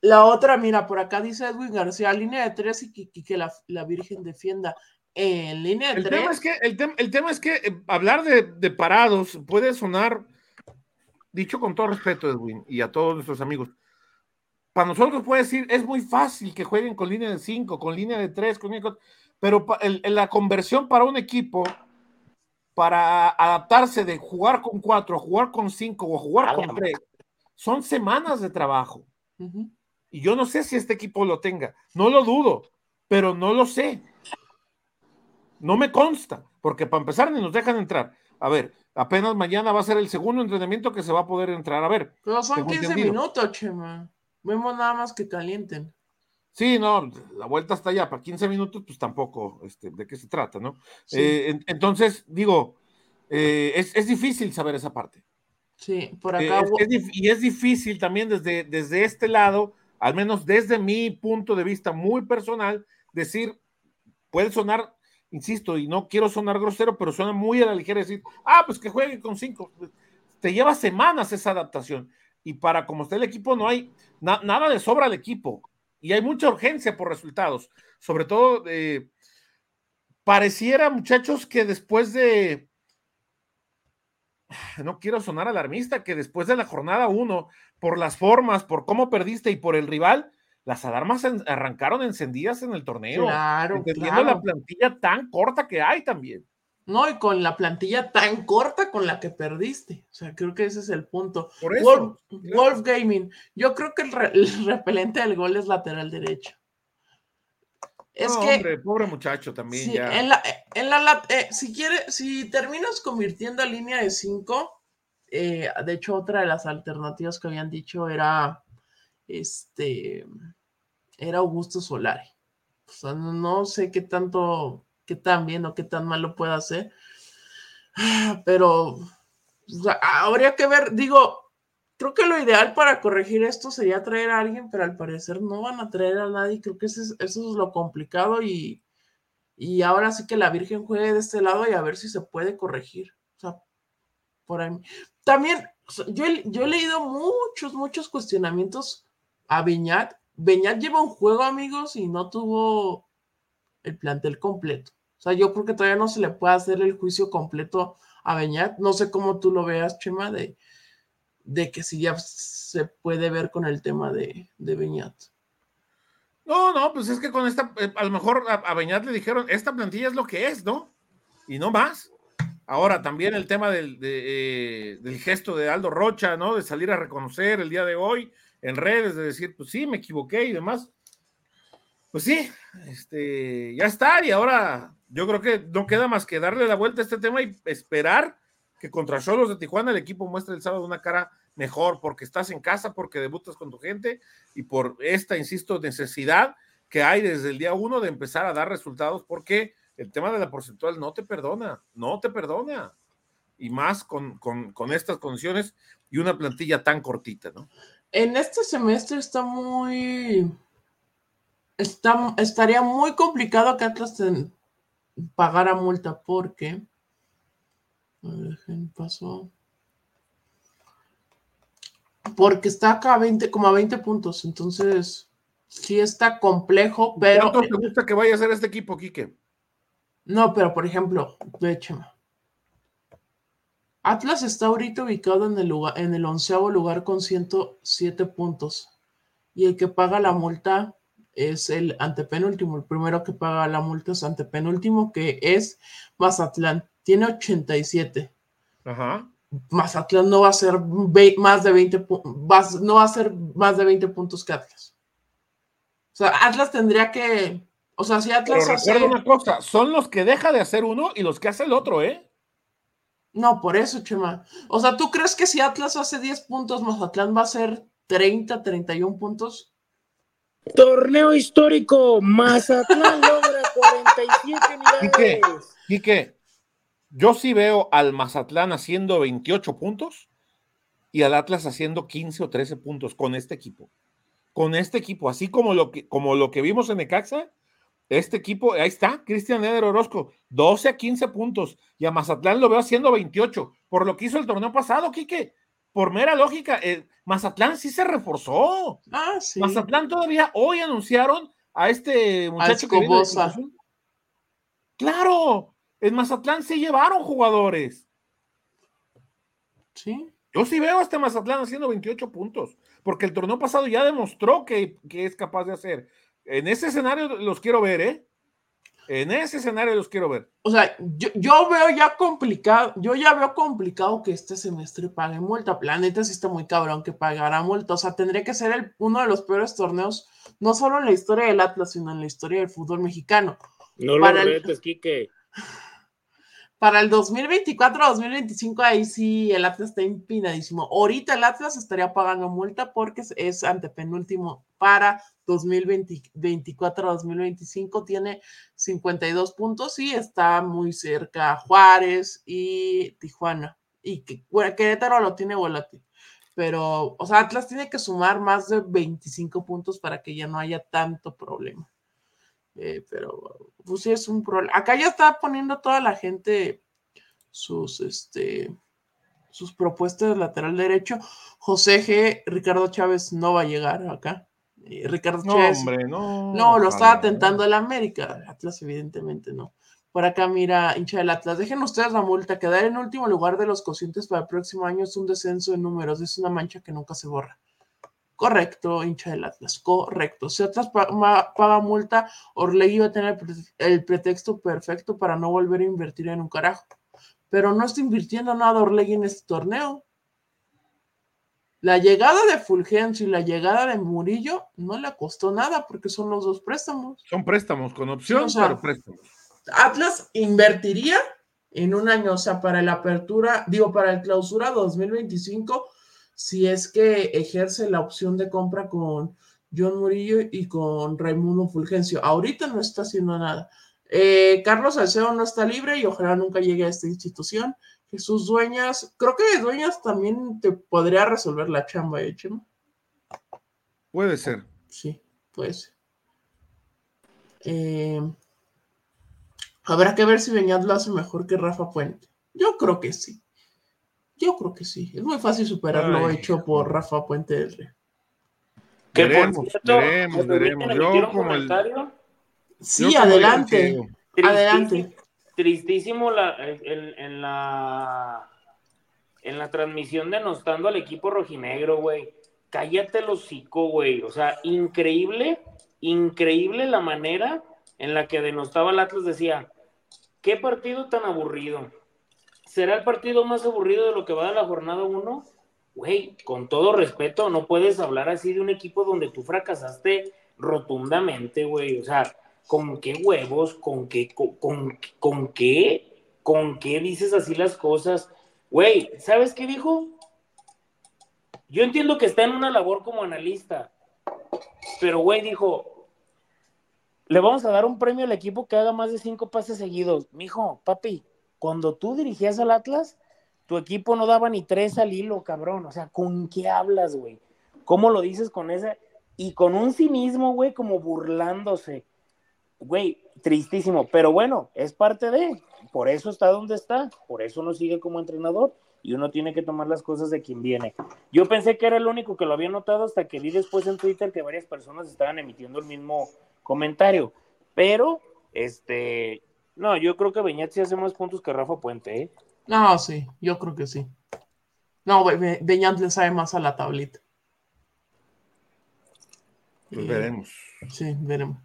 Speaker 1: La otra, mira, por acá dice Edwin García, línea de tres y que, la, Virgen defienda. En línea de
Speaker 3: el
Speaker 1: tres.
Speaker 3: Tema es que, el, tema es que eh, hablar de, de, parados puede sonar, dicho con todo respeto, Edwin, y a todos nuestros amigos, para nosotros puede decir, es muy fácil que jueguen con línea de 5, con línea de 3, con pero en la conversión para un equipo, para adaptarse de jugar con 4 a jugar con 5 o jugar con 3, son semanas de trabajo. Y yo no sé si este equipo lo tenga, no lo dudo, pero no lo sé. No me consta, porque para empezar ni nos dejan entrar. A ver, apenas mañana va a ser el segundo entrenamiento que se va a poder entrar. A ver.
Speaker 1: Pero son 15 minutos, Chema. Vemos nada más que calienten.
Speaker 3: Sí, no, la vuelta está allá, para 15 minutos, pues tampoco, este, ¿de qué se trata, no? Eh, entonces, digo, eh, es, difícil saber esa parte.
Speaker 1: Sí, por acá.
Speaker 3: Eh, y es difícil también desde, desde este lado al menos desde mi punto de vista muy personal, decir, puede sonar, insisto, y no quiero sonar grosero, pero suena muy a la ligera decir, ah, pues que juegue con cinco. Te lleva semanas esa adaptación. Y para como está el equipo, no hay nada de sobra al equipo. Y hay mucha urgencia por resultados. Sobre todo, eh, pareciera, muchachos, que después de no quiero sonar alarmista, que después de la jornada uno, por las formas, por cómo perdiste y por el rival, las alarmas arrancaron encendidas en el torneo.
Speaker 1: Claro,
Speaker 3: entendiendo la plantilla tan corta que hay también.
Speaker 1: No, y con la plantilla tan corta con la que perdiste. O sea, creo que ese es el punto.
Speaker 3: Por eso,
Speaker 1: Wolf, Gaming. Yo creo que el, el repelente del gol es lateral derecho.
Speaker 3: Es que. pobre muchacho también. ya.
Speaker 1: En la, en la, eh, si quiere, si terminas convirtiendo a línea de 5, eh, de hecho, otra de las alternativas que habían dicho era este era Augusto Solari. O sea, no, sé qué tanto, qué tan bien o qué tan mal lo puede hacer. Pero habría que ver, digo, creo que lo ideal para corregir esto sería traer a alguien, pero al parecer no van a traer a nadie. Creo que eso es, lo complicado y, y ahora sí que la Virgen juegue de este lado y a ver si se puede corregir. O sea, por ahí. También, yo, yo he leído muchos, muchos cuestionamientos a Beñat. Beñat lleva un juego, amigos, y no tuvo el plantel completo. O sea, yo creo que todavía no se le puede hacer el juicio completo a Beñat. No sé cómo tú lo veas, Chema, de, de que si ya se puede ver con el tema de, de Beñat.
Speaker 3: No, no, pues es que con esta, eh, a lo mejor a, Beñat le dijeron, esta plantilla es lo que es, ¿no? Y no más. Ahora también el tema del, eh, del gesto de Aldo Rocha, ¿no? De salir a reconocer el día de hoy en redes, de decir, pues sí, me equivoqué y demás. Pues sí, este, ya está, y ahora yo creo que no queda más que darle la vuelta a este tema y esperar que contra Cholos de Tijuana el equipo muestre el sábado una cara mejor, porque estás en casa, porque debutas con tu gente y por esta, insisto, necesidad que hay desde el día uno de empezar a dar resultados, porque el tema de la porcentual no te perdona, no te perdona. Y más con, con, estas condiciones y una plantilla tan cortita, ¿no?
Speaker 1: En este semestre está muy. Está, estaría muy complicado que Atlas pagara multa porque pasó. Porque está acá a 20, como a 20 puntos. Entonces, sí está complejo, pero.
Speaker 3: ¿Cuánto te gusta que vaya a ser este equipo, Quique?
Speaker 1: No, pero por ejemplo, de hecho, Atlas está ahorita ubicado en el, lugar, en el onceavo lugar con 107 puntos. Y el que paga la multa es el antepenúltimo. El primero que paga la multa es antepenúltimo, que es Mazatlán tiene 87.
Speaker 3: Ajá.
Speaker 1: Mazatlán no va a ser más de 20 no va a ser más de 20 puntos que Atlas. O sea, Atlas tendría que. O sea, si Atlas
Speaker 3: Pero hace. una cosa: son los que deja de hacer uno y los que hace el otro, ¿eh?
Speaker 1: No, por eso, Chema. O sea, ¿tú crees que si Atlas hace 10 puntos, Mazatlán va a ser 30, 31 puntos?
Speaker 2: Torneo histórico, Mazatlán logra 47 unidades.
Speaker 3: ¿Y qué? Yo sí veo al Mazatlán haciendo 28 puntos y al Atlas haciendo 15 o 13 puntos con este equipo. Con este equipo, así como lo que, como lo que vimos en Necaxa, este equipo, ahí está, Cristian Eder Orozco, 12 a 15 puntos y a Mazatlán lo veo haciendo 28, por lo que hizo el torneo pasado, Quique. Por mera lógica, eh, Mazatlán sí se reforzó.
Speaker 1: Ah, sí.
Speaker 3: Mazatlán todavía hoy anunciaron a este muchacho
Speaker 1: que viene
Speaker 3: Claro, en Mazatlán sí llevaron jugadores.
Speaker 1: Sí.
Speaker 3: Yo sí veo a este Mazatlán haciendo 28 puntos, porque el torneo pasado ya demostró que, es capaz de hacer. En ese escenario los quiero ver, ¿eh? En ese escenario los quiero ver.
Speaker 1: O sea, yo, veo ya complicado, yo ya veo complicado que este semestre pague multa. Planeta sí está muy cabrón que pagará multa. O sea, tendría que ser el, uno de los peores torneos, no solo en la historia del Atlas, sino en la historia del fútbol mexicano.
Speaker 2: No lo retes, Quique.
Speaker 1: Para el 2024-2025, ahí sí el Atlas está empinadísimo. Ahorita el Atlas estaría pagando multa porque es antepenúltimo para 2024-2025. Tiene 52 puntos y está muy cerca Juárez y Tijuana. Y que, Querétaro lo tiene volátil. pero, o sea, Atlas tiene que sumar más de 25 puntos para que ya no haya tanto problema. Eh, pero, pues sí es un problema. Acá ya está poniendo toda la gente sus, este, sus propuestas de lateral derecho. José G. Ricardo Chávez no va a llegar acá. Eh, Ricardo
Speaker 3: No,
Speaker 1: Chávez.
Speaker 3: hombre, no.
Speaker 1: No, lo estaba tentando el América. Atlas, evidentemente, no. Por acá, mira, hincha del Atlas. Dejen ustedes la multa. Quedar en último lugar de los cocientes para el próximo año es un descenso en números. Es una mancha que nunca se borra. Correcto, hincha del Atlas. Correcto. Si Atlas paga multa, Orlegui va a tener el pre- el pretexto perfecto para no volver a invertir en un carajo. Pero no está invirtiendo nada Orlegui en este torneo. La llegada de Fulgencio y la llegada de Murillo no le costó nada porque son los dos préstamos.
Speaker 3: Son préstamos con opción,
Speaker 1: o sea,
Speaker 3: pero préstamos.
Speaker 1: Atlas invertiría en un año, o sea, para la apertura, digo, para el clausura 2025, si es que ejerce la opción de compra con John Murillo y con Raimundo Fulgencio. Ahorita no está haciendo nada. Eh, Carlos Salcedo no está libre y ojalá nunca llegue a esta institución. Jesús Dueñas, creo que Dueñas también te podría resolver la chamba, ¿eh, Chema?
Speaker 3: Puede ser.
Speaker 1: Sí, puede ser. Eh, habrá que ver si Beñat lo hace mejor que Rafa Puente. Yo creo que sí. Yo creo que sí. Es muy fácil superar lo hecho por Rafa Puente del Rey.
Speaker 2: Que por
Speaker 3: Veremos,
Speaker 2: cierto,
Speaker 3: veremos,
Speaker 2: ¿me permiten
Speaker 3: veremos. Yo
Speaker 2: un
Speaker 3: como el-
Speaker 2: comentario?
Speaker 1: Sí,
Speaker 3: Yo
Speaker 1: adelante. Adelante.
Speaker 2: Tristísimo la, en, en la en la transmisión denostando al equipo rojinegro, güey. Cállate el hocico, güey. O sea, increíble, increíble la manera en la que denostaba el Atlas. Decía, qué partido tan aburrido. ¿Será el partido más aburrido de lo que va de la jornada 1? Güey, con todo respeto, no puedes hablar así de un equipo donde tú fracasaste rotundamente, güey. O sea, ¿con qué huevos? ¿Con qué? ¿Con, con, con qué? ¿Con qué dices así las cosas? Güey, ¿sabes qué dijo? Yo entiendo que está en una labor como analista, pero güey dijo, le vamos a dar un premio al equipo que haga más de cinco pases seguidos. Mijo, papi, cuando tú dirigías al Atlas, tu equipo no daba ni tres al hilo, cabrón. O sea, ¿con qué hablas, güey? ¿Cómo lo dices con ese? Y con un cinismo, güey, como burlándose. Güey, tristísimo. Pero bueno, es parte de. Por eso está donde está. Por eso no sigue como entrenador. Y uno tiene que tomar las cosas de quien viene. Yo pensé que era el único que lo había notado hasta que vi después en Twitter que varias personas estaban emitiendo el mismo comentario. Pero, este. No, yo creo que Beñat sí hace más puntos que Rafa Puente, ¿eh?
Speaker 1: No, sí, yo creo que sí. No, Be- Be- Beñat le sabe más a la tablita.
Speaker 3: Pues veremos.
Speaker 1: Sí, veremos.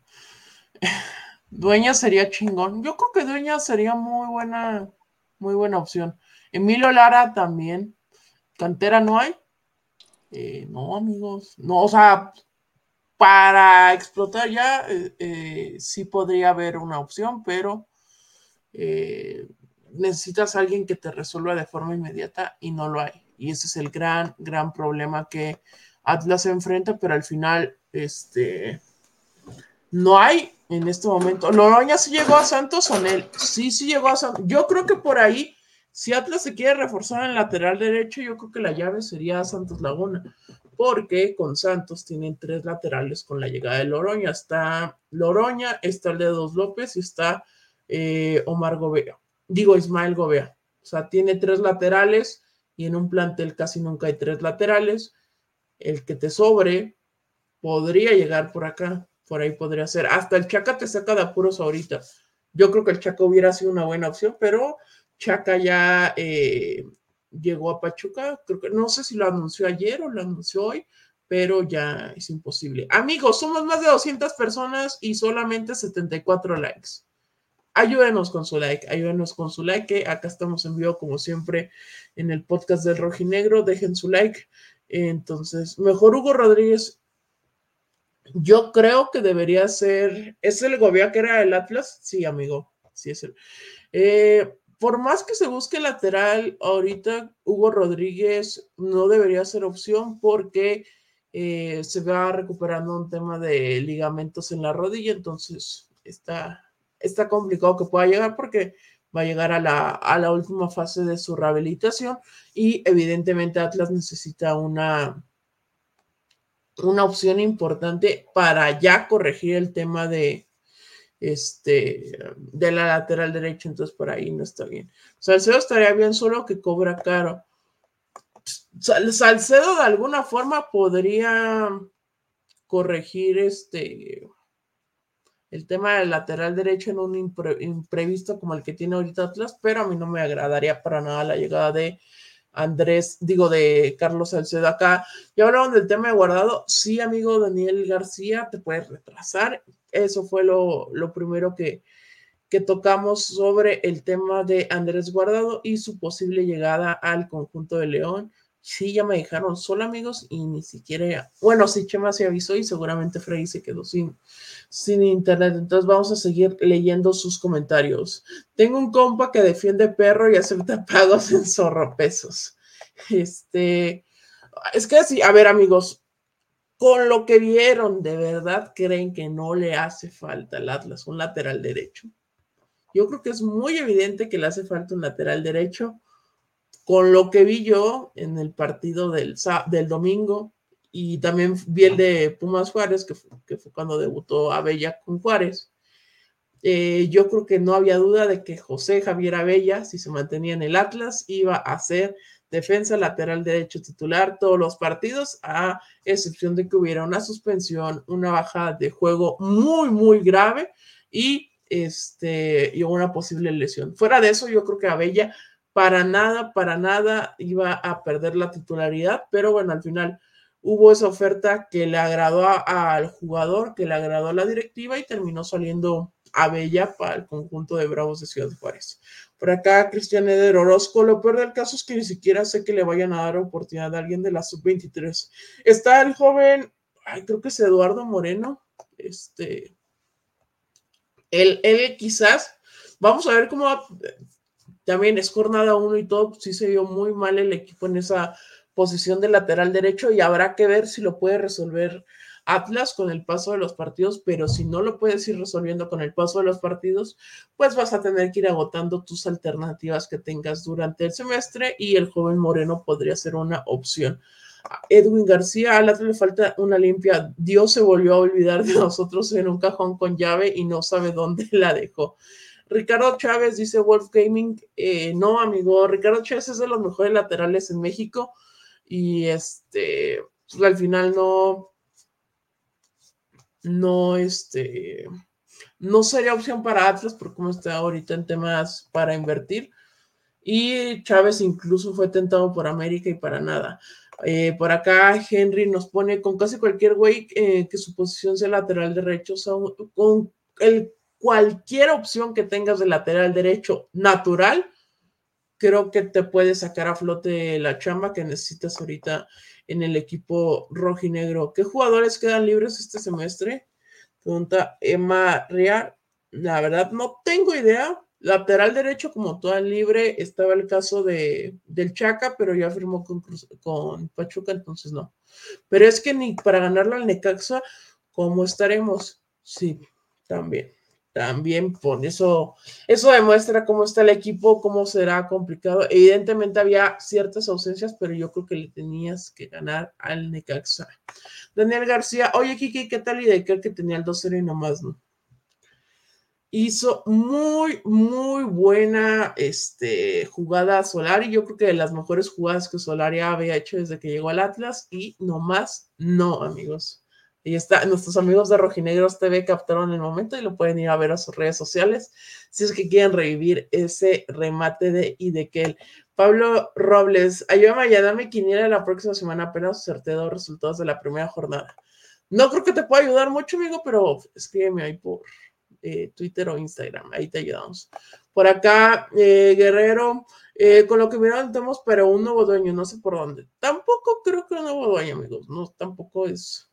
Speaker 1: Dueña sería chingón. Yo creo que Dueña sería muy buena, muy buena opción. Emilio Lara también. Cantera no hay. Eh, no, amigos. No, o sea, para explotar ya, eh, eh, sí podría haber una opción, pero eh, necesitas a alguien que te resuelva de forma inmediata y no lo hay. Y ese es el gran, gran problema que Atlas enfrenta, pero al final, este, no hay en este momento. Loroña sí llegó a Santos o él. Sí, sí llegó a Santos. Yo creo que por ahí, si Atlas se quiere reforzar en el lateral derecho, yo creo que la llave sería Santos Laguna, porque con Santos tienen tres laterales con la llegada de Loroña. Está Loroña, está el de Dos López y está eh, Omar Gobea. Digo, Ismael Gobea. O sea, tiene tres laterales y en un plantel casi nunca hay tres laterales. El que te sobre podría llegar por acá, por ahí podría ser. Hasta el Chaca te saca de apuros ahorita. Yo creo que el Chaca hubiera sido una buena opción, pero Chaca ya eh, llegó a Pachuca. Creo que no sé si lo anunció ayer o lo anunció hoy, pero ya es imposible. Amigos, somos más de 200 personas y solamente 74 likes. Ayúdenos con su like, ayúdenos con su like, acá estamos en vivo como siempre en el podcast del Rojinegro, dejen su like. Entonces, mejor Hugo Rodríguez, yo creo que debería ser, ¿es el Gobea que era el Atlas? Sí, amigo, sí es el. Eh, por más que se busque lateral, ahorita Hugo Rodríguez no debería ser opción porque eh, se va recuperando un tema de ligamentos en la rodilla, entonces está, está complicado que pueda llegar porque va a llegar a la, a la última fase de su rehabilitación y evidentemente Atlas necesita una, una opción importante para ya corregir el tema de, este, de la lateral derecha, entonces por ahí no está bien. Salcedo estaría bien, solo que cobra caro. Salcedo de alguna forma podría corregir este el tema del lateral derecho en un imprevisto como el que tiene ahorita Atlas, pero a mí no me agradaría para nada la llegada de Andrés, digo de Carlos Salcedo acá. Ya hablaron del tema de guardado. Sí, amigo Daniel García, te puedes retrasar. Eso fue lo, lo primero que, que tocamos sobre el tema de Andrés Guardado y su posible llegada al conjunto de León. Sí, ya me dejaron solo, amigos, y ni siquiera, bueno, sí, Chema se avisó y seguramente Freddy se quedó sin, sin internet. Entonces vamos a seguir leyendo sus comentarios. Tengo un compa que defiende perro y acepta pagos en zorro pesos. Este, es que sí, a ver, amigos, con lo que vieron, ¿de verdad creen que no le hace falta al Atlas un lateral derecho? Yo creo que es muy evidente que le hace falta un lateral derecho. Con lo que vi yo en el partido del, del domingo y también vi el de Pumas Juárez, que fue, que fue cuando debutó Abella con Juárez. Eh, yo creo que no había duda de que José Javier Abella, si se mantenía en el Atlas, iba a ser defensa lateral derecho titular todos los partidos, a excepción de que hubiera una suspensión, una baja de juego muy, muy grave y este, y una posible lesión. Fuera de eso, yo creo que Abella para nada, para nada iba a perder la titularidad, pero bueno, al final hubo esa oferta que le agradó al jugador, que le agradó a la directiva y terminó saliendo Abella para el conjunto de Bravos de Ciudad Juárez. Por acá, Cristian Eder Orozco, lo peor del caso es que ni siquiera sé que le vayan a dar oportunidad a alguien de la sub-23. Está el joven, ay, creo que es Eduardo Moreno, este, él, quizás, vamos a ver cómo también es jornada uno y todo, sí se vio muy mal el equipo en esa posición de lateral derecho y habrá que ver si lo puede resolver Atlas con el paso de los partidos, pero si no lo puedes ir resolviendo con el paso de los partidos, pues vas a tener que ir agotando tus alternativas que tengas durante el semestre y el joven Moreno podría ser una opción. Edwin García, al Atlas le falta una limpia. Dios se volvió a olvidar de nosotros en un cajón con llave y no sabe dónde la dejó. Ricardo Chávez dice Wolf Gaming, eh, no amigo, Ricardo Chávez es de los mejores laterales en México y este, pues, al final no, no, este, no sería opción para Atlas por cómo está ahorita en temas para invertir. Y Chávez incluso fue tentado por América y para nada. Eh, por acá Henry nos pone con casi cualquier güey eh, que su posición sea lateral derecho, con el, cualquier opción que tengas de lateral derecho natural, creo que te puede sacar a flote la chamba que necesitas ahorita en el equipo rojinegro. ¿Qué jugadores quedan libres este semestre? Pregunta Emma Riar. La verdad no tengo idea, Lateral derecho como toda libre estaba el caso de, del Chaca, pero ya firmó con, con Pachuca, entonces no. Pero es que ni para ganarlo al Necaxa, ¿cómo estaremos? Sí, también. También por eso, eso demuestra cómo está el equipo, cómo será complicado. Evidentemente había ciertas ausencias, pero yo creo que le tenías que ganar al Necaxa. Daniel García, oye Kiki, ¿qué tal? Y de que tenía el 2-0 y nomás, ¿no? hizo muy, muy buena este, jugada Solari. Yo creo que de las mejores jugadas que Solari había hecho desde que llegó al Atlas y no más, no, amigos. Y está, nuestros amigos de Rojinegros TV captaron el momento y lo pueden ir a ver a sus redes sociales si es que quieren revivir ese remate de Idekel. Pablo Robles, ayúdame a darme quiniela la próxima semana, apenas sorteo resultados de la primera jornada. No creo que te pueda ayudar mucho, amigo, pero escríbeme ahí por, eh, Twitter o Instagram, ahí te ayudamos. Por acá, eh, Guerrero, eh, con lo que miran tenemos, pero un nuevo dueño, no sé por dónde. Tampoco creo que un nuevo dueño, amigos, no, tampoco es,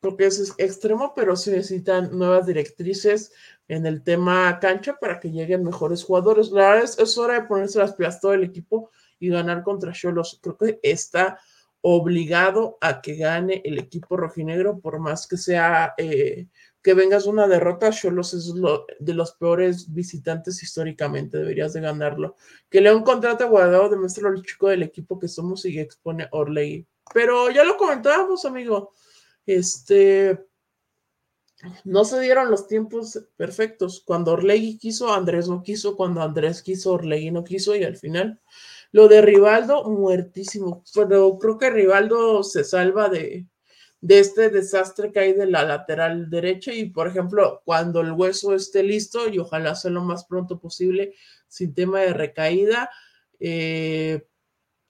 Speaker 1: creo que es extremo, pero se necesitan nuevas directrices en el tema cancha para que lleguen mejores jugadores. La verdad es, es hora de ponerse las pilas todo el equipo y ganar contra Cholos. Creo que está obligado a que gane el equipo rojinegro, por más que sea eh, que vengas una derrota, Cholos es lo, de los peores visitantes históricamente, deberías de ganarlo. Que León contrata a Guardado demuestra lo chico del equipo que somos y expone Orley. Pero ya lo comentábamos, amigo. Este, no se dieron los tiempos perfectos. Cuando Orlegui quiso, Andrés no quiso. Cuando Andrés quiso, Orlegui no quiso. Y al final, lo de Rivaldo, muertísimo. Pero creo que Rivaldo se salva de, de este desastre que hay de la lateral derecha. Y por ejemplo, cuando el hueso esté listo, y ojalá sea lo más pronto posible, sin tema de recaída, eh,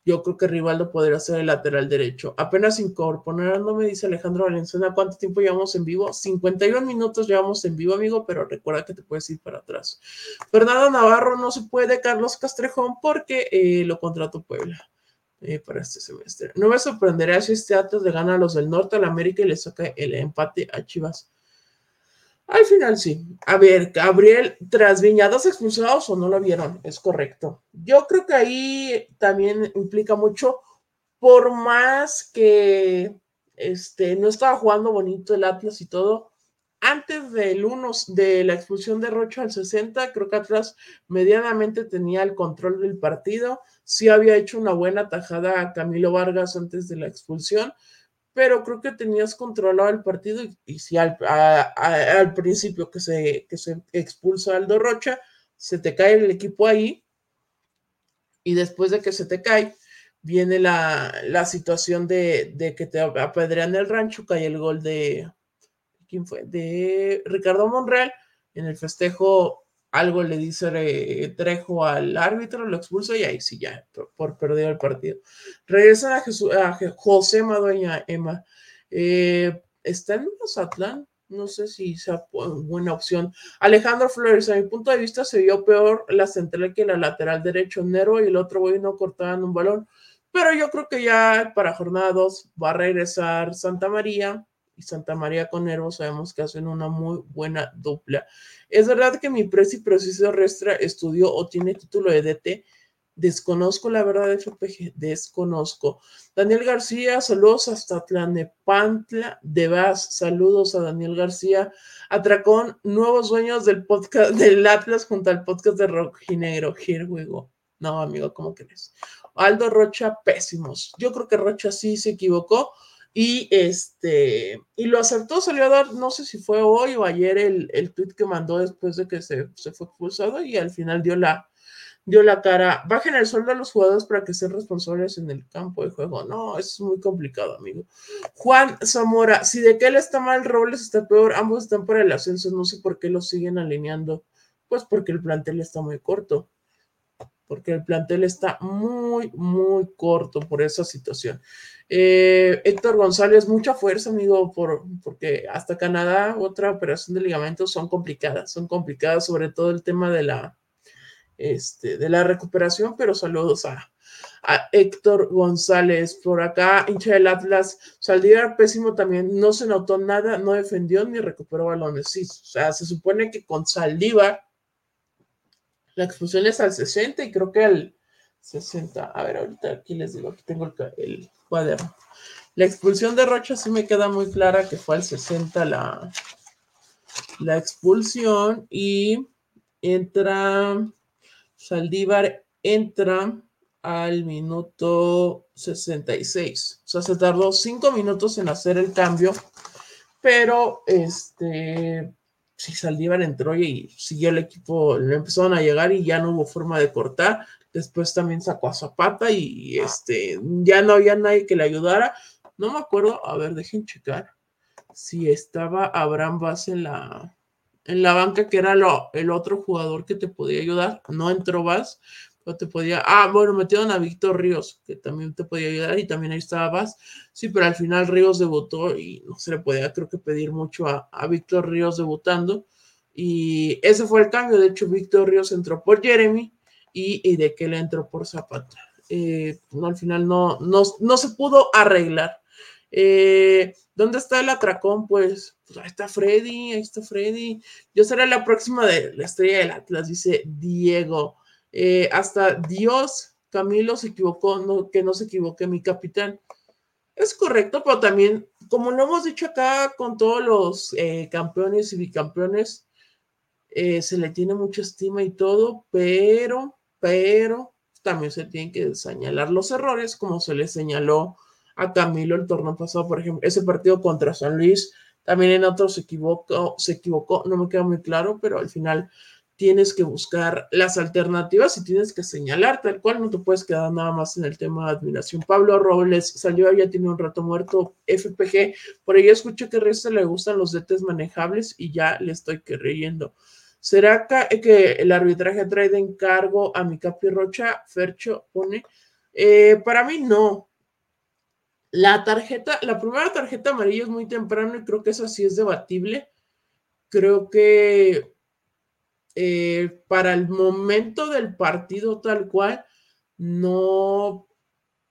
Speaker 1: yo creo que Rivaldo podría ser el lateral derecho. Apenas incorporándome, dice Alejandro Valenzuela, ¿cuánto tiempo llevamos en vivo? 51 minutos llevamos en vivo, amigo, pero recuerda que te puedes ir para atrás. Fernando Navarro no se puede, Carlos Castrejón, porque eh, lo contrató Puebla. Eh, para este semestre. No me sorprendería si este Atlas le gana a los del norte, al América y le saca el empate a Chivas. Al final sí. A ver, Gabriel, tras Viñados expulsados o no lo vieron, es correcto. Yo creo que ahí también implica mucho, por más que este, no estaba jugando bonito el Atlas y todo, antes del 1 de la expulsión de Rocha al 60, creo que Atlas medianamente tenía el control del partido. Sí había hecho una buena tajada a Camilo Vargas antes de la expulsión pero creo que tenías controlado el partido y, si al, al, principio que se, que se expulsa Aldo Rocha, se te cae el equipo ahí y después de que se te cae, viene la, la situación de, de, que te apedrean el rancho, cae el gol de, ¿quién fue? De Ricardo Monreal en el festejo algo le dice Trejo al árbitro, lo expulsa y ahí sí ya, por, perder el partido. Regresan a, a José Madueña Emma. Eh, está en Mazatlán, no sé si sea buena opción. Alejandro Flores, a mi punto de vista, se vio peor la central que la lateral derecho Nero y el otro güey no cortaban un balón. Pero yo creo que ya para jornada 2 va a regresar Santa María y Santa María con Nervo sabemos que hacen una muy buena dupla. Es verdad que mi presi proceso restra estudió o tiene título de DT. Desconozco la verdad de FPG, desconozco. Daniel García, saludos hasta Tlanepantla de Vaz, saludos a Daniel García. Atracón, nuevos dueños del podcast del Atlas junto al podcast de Rock Ginegro. Here No, amigo, ¿cómo crees? Aldo Rocha, pésimos. Yo creo que Rocha sí se equivocó y este, y lo acertó, salió a dar, no sé si fue hoy o ayer el, el tweet que mandó después de que se, se, fue expulsado y al final dio la, dio la cara. Bajen el sueldo a los jugadores para que sean responsables en el campo de juego. No, es muy complicado, amigo. Juan Zamora, si de que él está mal, Robles está peor, ambos están para el ascenso, no sé por qué los siguen alineando. Pues porque el plantel está muy corto porque el plantel está muy, muy corto por esa situación. Eh, Héctor González, mucha fuerza, amigo, por, porque hasta Canadá otra operación de ligamentos son complicadas, son complicadas, sobre todo el tema de la, este, de la recuperación, pero saludos a, a Héctor González. Por acá, hincha del Atlas, Saldívar pésimo también, no se notó nada, no defendió ni recuperó balones. Sí, o sea, se supone que con Saldívar la expulsión es al 60 y creo que al 60. A ver, ahorita aquí les digo, aquí tengo el, cuaderno. La expulsión de Rocha sí me queda muy clara que fue al 60 la, la expulsión y entra Saldívar entra al minuto 66. O sea, se tardó cinco minutos en hacer el cambio, pero este, si Saldívar entró y siguió el equipo, le empezaron a llegar y ya no hubo forma de cortar. Después también sacó a Zapata y este, ya no había nadie que le ayudara. No me acuerdo, a ver, dejen checar si estaba Abraham Vaz en la, en la banca, que era lo, el otro jugador que te podía ayudar. No entró Vaz, te podía, ah, bueno, metieron a Víctor Ríos, que también te podía ayudar y también ahí estaba Vaz, sí, pero al final Ríos debutó y no se le podía, creo que pedir mucho a, Víctor Ríos debutando y ese fue el cambio, de hecho Víctor Ríos entró por Jeremy y, de que le entró por Zapata. Eh, no, al final no, no, no se pudo arreglar. Eh, ¿Dónde está el atracón? Pues, pues, ahí está Freddy, ahí está Freddy. Yo seré la próxima de la estrella del Atlas, dice Diego. Eh, hasta Dios, Camilo se equivocó, no, que no se equivoque mi capitán. Es correcto, pero también, como lo hemos dicho acá con todos los eh, campeones y bicampeones, eh, se le tiene mucha estima y todo, pero, pero también se tienen que señalar los errores, como se le señaló a Camilo el torneo pasado, por ejemplo, ese partido contra San Luis, también en otros se equivocó, se equivocó, no me queda muy claro, pero al final tienes que buscar las alternativas y tienes que señalar, tal cual no te puedes quedar nada más en el tema de admiración. Pablo Robles salió, ya tiene un rato muerto, FPG, por ahí escucho que a Resta le gustan los detes manejables y ya le estoy creyendo. ¿Será que el arbitraje trae de encargo a mi Capi Rocha? Fercho pone. Eh, para mí no. La tarjeta, la primera tarjeta amarilla es muy temprano y creo que eso sí es debatible. Creo que eh, para el momento del partido tal cual, no,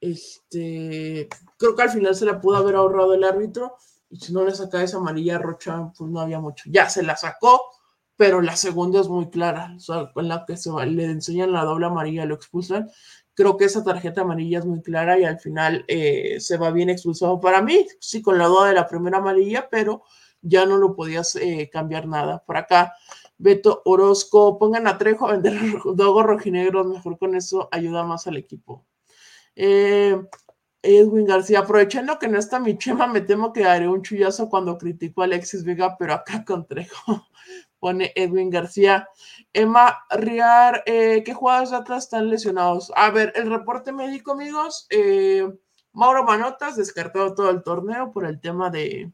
Speaker 1: este, creo que al final se la pudo haber ahorrado el árbitro y si no le saca esa amarilla Rocha, pues no había mucho. Ya se la sacó, pero la segunda es muy clara, o sea, con la que se le enseñan la doble amarilla, lo expulsan. Creo que esa tarjeta amarilla es muy clara y al final eh, se va bien expulsado para mí, sí, con la duda de la primera amarilla, pero ya no lo podías eh, cambiar nada. Por acá, Beto Orozco, pongan a Trejo a vender dogos rojinegros, mejor con eso ayuda más al equipo. Eh, Edwin García, aprovechando que no está mi chema, me temo que haré un chullazo cuando critico a Alexis Vega, pero acá con Trejo, pone Edwin García. Emma Riar, eh, ¿qué jugadores de atrás están lesionados? A ver, el reporte médico, amigos. Eh, Mauro Manotas descartado todo el torneo por el tema de,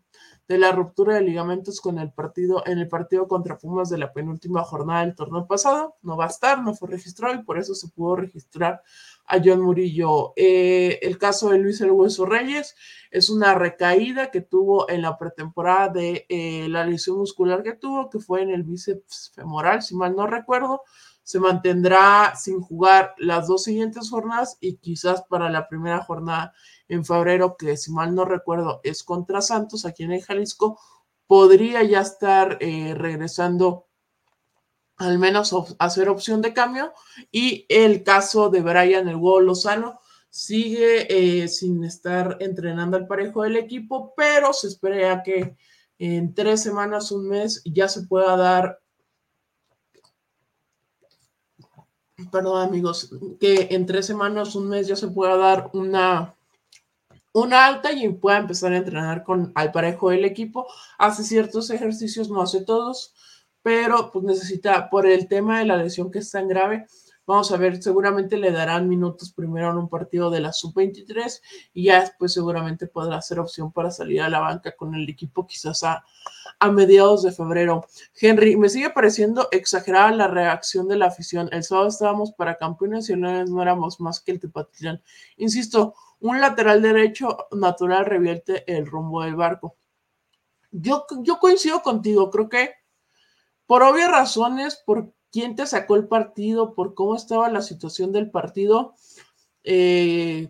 Speaker 1: de la ruptura de ligamentos con el partido en el partido contra Pumas de la penúltima jornada del torneo pasado. No va a estar, no fue registrado y por eso se pudo registrar a John Murillo. Eh, el caso de Luis El Hueso Reyes es una recaída que tuvo en la pretemporada de eh, la lesión muscular que tuvo, que fue en el bíceps femoral, si mal no recuerdo. Se mantendrá sin jugar las dos siguientes jornadas y quizás para la primera jornada en febrero, que si mal no recuerdo es contra Santos aquí en el Jalisco, podría ya estar eh, regresando al menos hacer opción de cambio. Y el caso de Brian El Huevo Lozano sigue eh, sin estar entrenando al parejo del equipo, pero se espera que en tres semanas, un mes, ya se pueda dar. Perdón, amigos, que en tres semanas, un mes ya se pueda dar una una alta y pueda empezar a entrenar con al parejo del equipo. Hace ciertos ejercicios, no hace todos, pero pues necesita, por el tema de la lesión que es tan grave, vamos a ver, seguramente le darán minutos primero en un partido de la sub-23 y ya después seguramente podrá ser opción para salir a la banca con el equipo quizás a, a mediados de febrero. Henry, me sigue pareciendo exagerada la reacción de la afición. El sábado estábamos para campeones y no éramos más que el Tepatitlán. Insisto, un lateral derecho natural revierte el rumbo del barco. Yo, yo coincido contigo, creo que por obvias razones, por quién te sacó el partido, por cómo estaba la situación del partido, eh,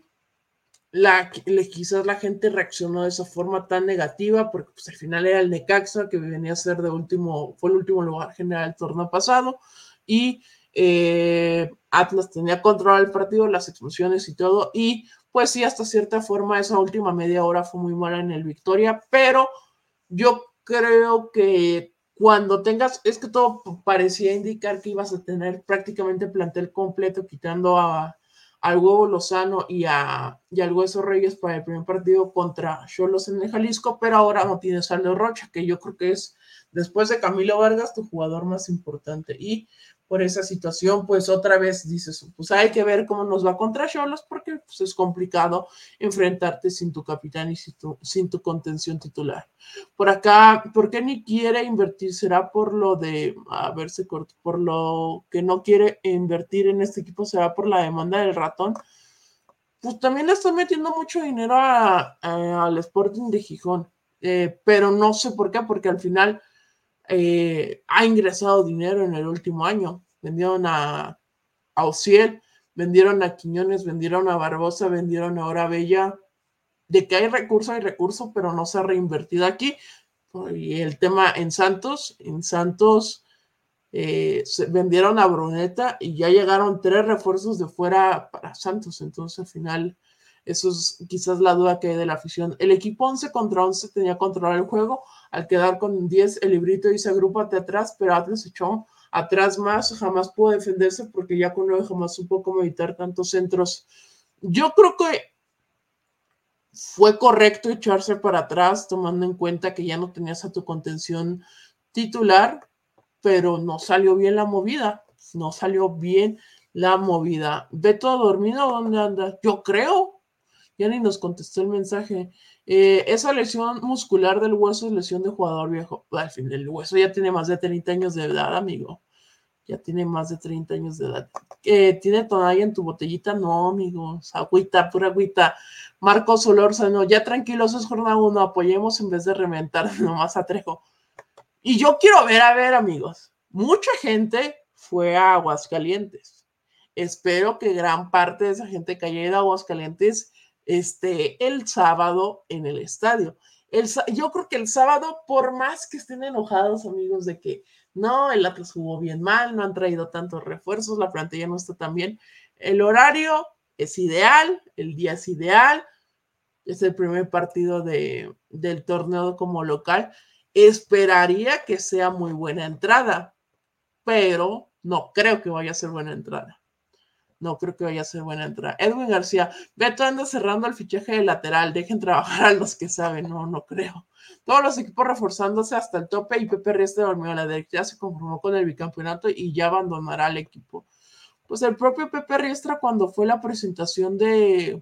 Speaker 1: la, quizás la gente reaccionó de esa forma tan negativa, porque pues, al final era el Necaxa, que venía a ser de último, fue el último lugar general del torneo pasado, y eh, Atlas tenía controlado el partido, las explosiones y todo, y pues sí, hasta cierta forma esa última media hora fue muy mala en el Victoria, pero yo creo que cuando tengas, es que todo parecía indicar que ibas a tener prácticamente plantel completo, quitando a, al Lozano y, a, y al Reyes para el primer partido contra Cholos en el Jalisco, pero ahora no tienes a Rocha, que yo creo que es, después de Camilo Vargas, tu jugador más importante. Y por esa situación, pues otra vez dices, pues hay que ver cómo nos va contra Cholos, porque pues, es complicado enfrentarte sin tu capitán y sin tu, sin tu contención titular. Por acá, ¿por qué ni quiere invertir? ¿Será por lo de, a ver, se cortó, por lo que no quiere invertir en este equipo? ¿Será por la demanda del ratón? Pues también le están metiendo mucho dinero al Sporting de Gijón, eh, pero no sé por qué, porque al final eh, ha ingresado dinero en el último año. Vendieron a, a vendieron a Quiñones, vendieron a Barbosa, vendieron a Bella. De que hay recurso, hay recurso, pero no se ha reinvertido aquí. Y el tema en Santos, en Santos eh, se vendieron a Bruneta y ya llegaron tres refuerzos de fuera para Santos. Entonces al final Eso es quizás la duda que hay de la afición. El equipo 11 contra 11 tenía controlar el juego. Al quedar con 10, el librito dice agrúpate atrás, pero Atlas echó atrás más. Jamás pudo defenderse porque ya con 9 jamás supo cómo evitar tantos centros. Yo creo que fue correcto echarse para atrás, tomando en cuenta que ya no tenías a tu contención titular, pero no salió bien la movida. No salió bien la movida. ¿Beto dormido? ¿Dónde anda? Yo creo ya ni nos contestó el mensaje. Eh, esa lesión muscular del hueso es lesión de jugador viejo. Al fin, el hueso ya tiene más de 30 años de edad, amigo. Ya tiene más de 30 años de edad. Eh, ¿Tiene tonalla en tu botellita? No, amigos. Agüita, pura agüita. Marcos Solórzano, ya tranquilos, es jornada uno. Apoyemos en vez de reventar nomás a Trejo. Y yo quiero ver, a ver, amigos. Mucha gente fue a Aguascalientes. Espero que gran parte de esa gente que haya ido a Aguascalientes este, el sábado en el estadio. El, yo creo que el sábado, por más que estén enojados, amigos, de que no, el Atlas jugó bien mal, no han traído tantos refuerzos, la plantilla no está tan bien, el horario es ideal, el día es ideal, es el primer partido de, del torneo como local. Esperaría que sea muy buena entrada, pero no creo que vaya a ser buena entrada no creo que vaya a ser buena entrada. Edwin García, Beto anda cerrando el fichaje de lateral, dejen trabajar a los que saben, no, no creo. Todos los equipos reforzándose hasta el tope y Pepe Riestra dormió a la derecha, se conformó con el bicampeonato y ya abandonará el equipo. Pues el propio Pepe Riestra cuando fue la presentación de,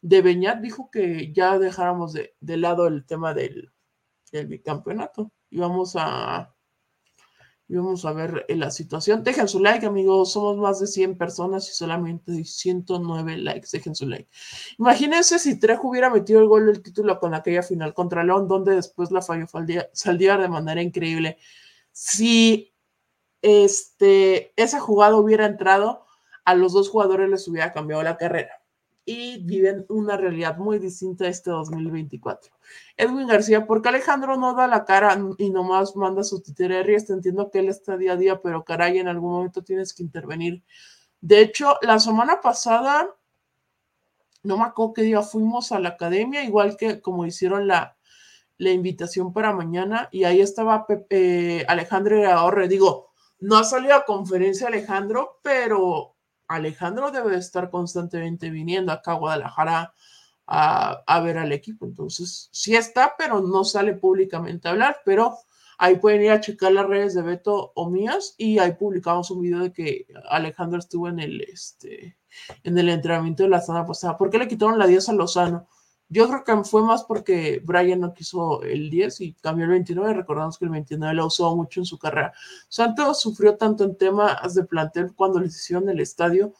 Speaker 1: de Beñat dijo que ya dejáramos de, de lado el tema del, del bicampeonato. Íbamos a vamos a ver eh, la situación. Dejen su like, amigos. Somos más de 100 personas y solamente 109 likes. Dejen su like. Imagínense si Trejo hubiera metido el gol del título con aquella final contra León, donde después la falló saldría de manera increíble. Si este, esa jugada hubiera entrado, a los dos jugadores les hubiera cambiado la carrera y viven una realidad muy distinta este 2024. Edwin García, ¿por qué Alejandro no da la cara y nomás manda su titerería? Te entiendo que él está día a día, pero caray, en algún momento tienes que intervenir. De hecho, la semana pasada, no me acuerdo qué día fuimos a la academia, igual que como hicieron la, la invitación para mañana, y ahí estaba Pepe, Alejandro Ahorre. Digo, no ha salido a conferencia Alejandro, pero Alejandro debe estar constantemente viniendo acá a Guadalajara a, ver al equipo. Entonces, sí está, pero no sale públicamente a hablar, pero ahí pueden ir a checar las redes de Beto o mías y ahí publicamos un video de que Alejandro estuvo en el, este, en el entrenamiento de la semana pasada. ¿Por qué le quitaron la 10 a Lozano? Yo creo que fue más porque Brian no quiso el 10 y cambió el 29. Recordamos que el 29 lo usó mucho en su carrera. Santos sufrió tanto en temas de plantel cuando les hicieron el estadio.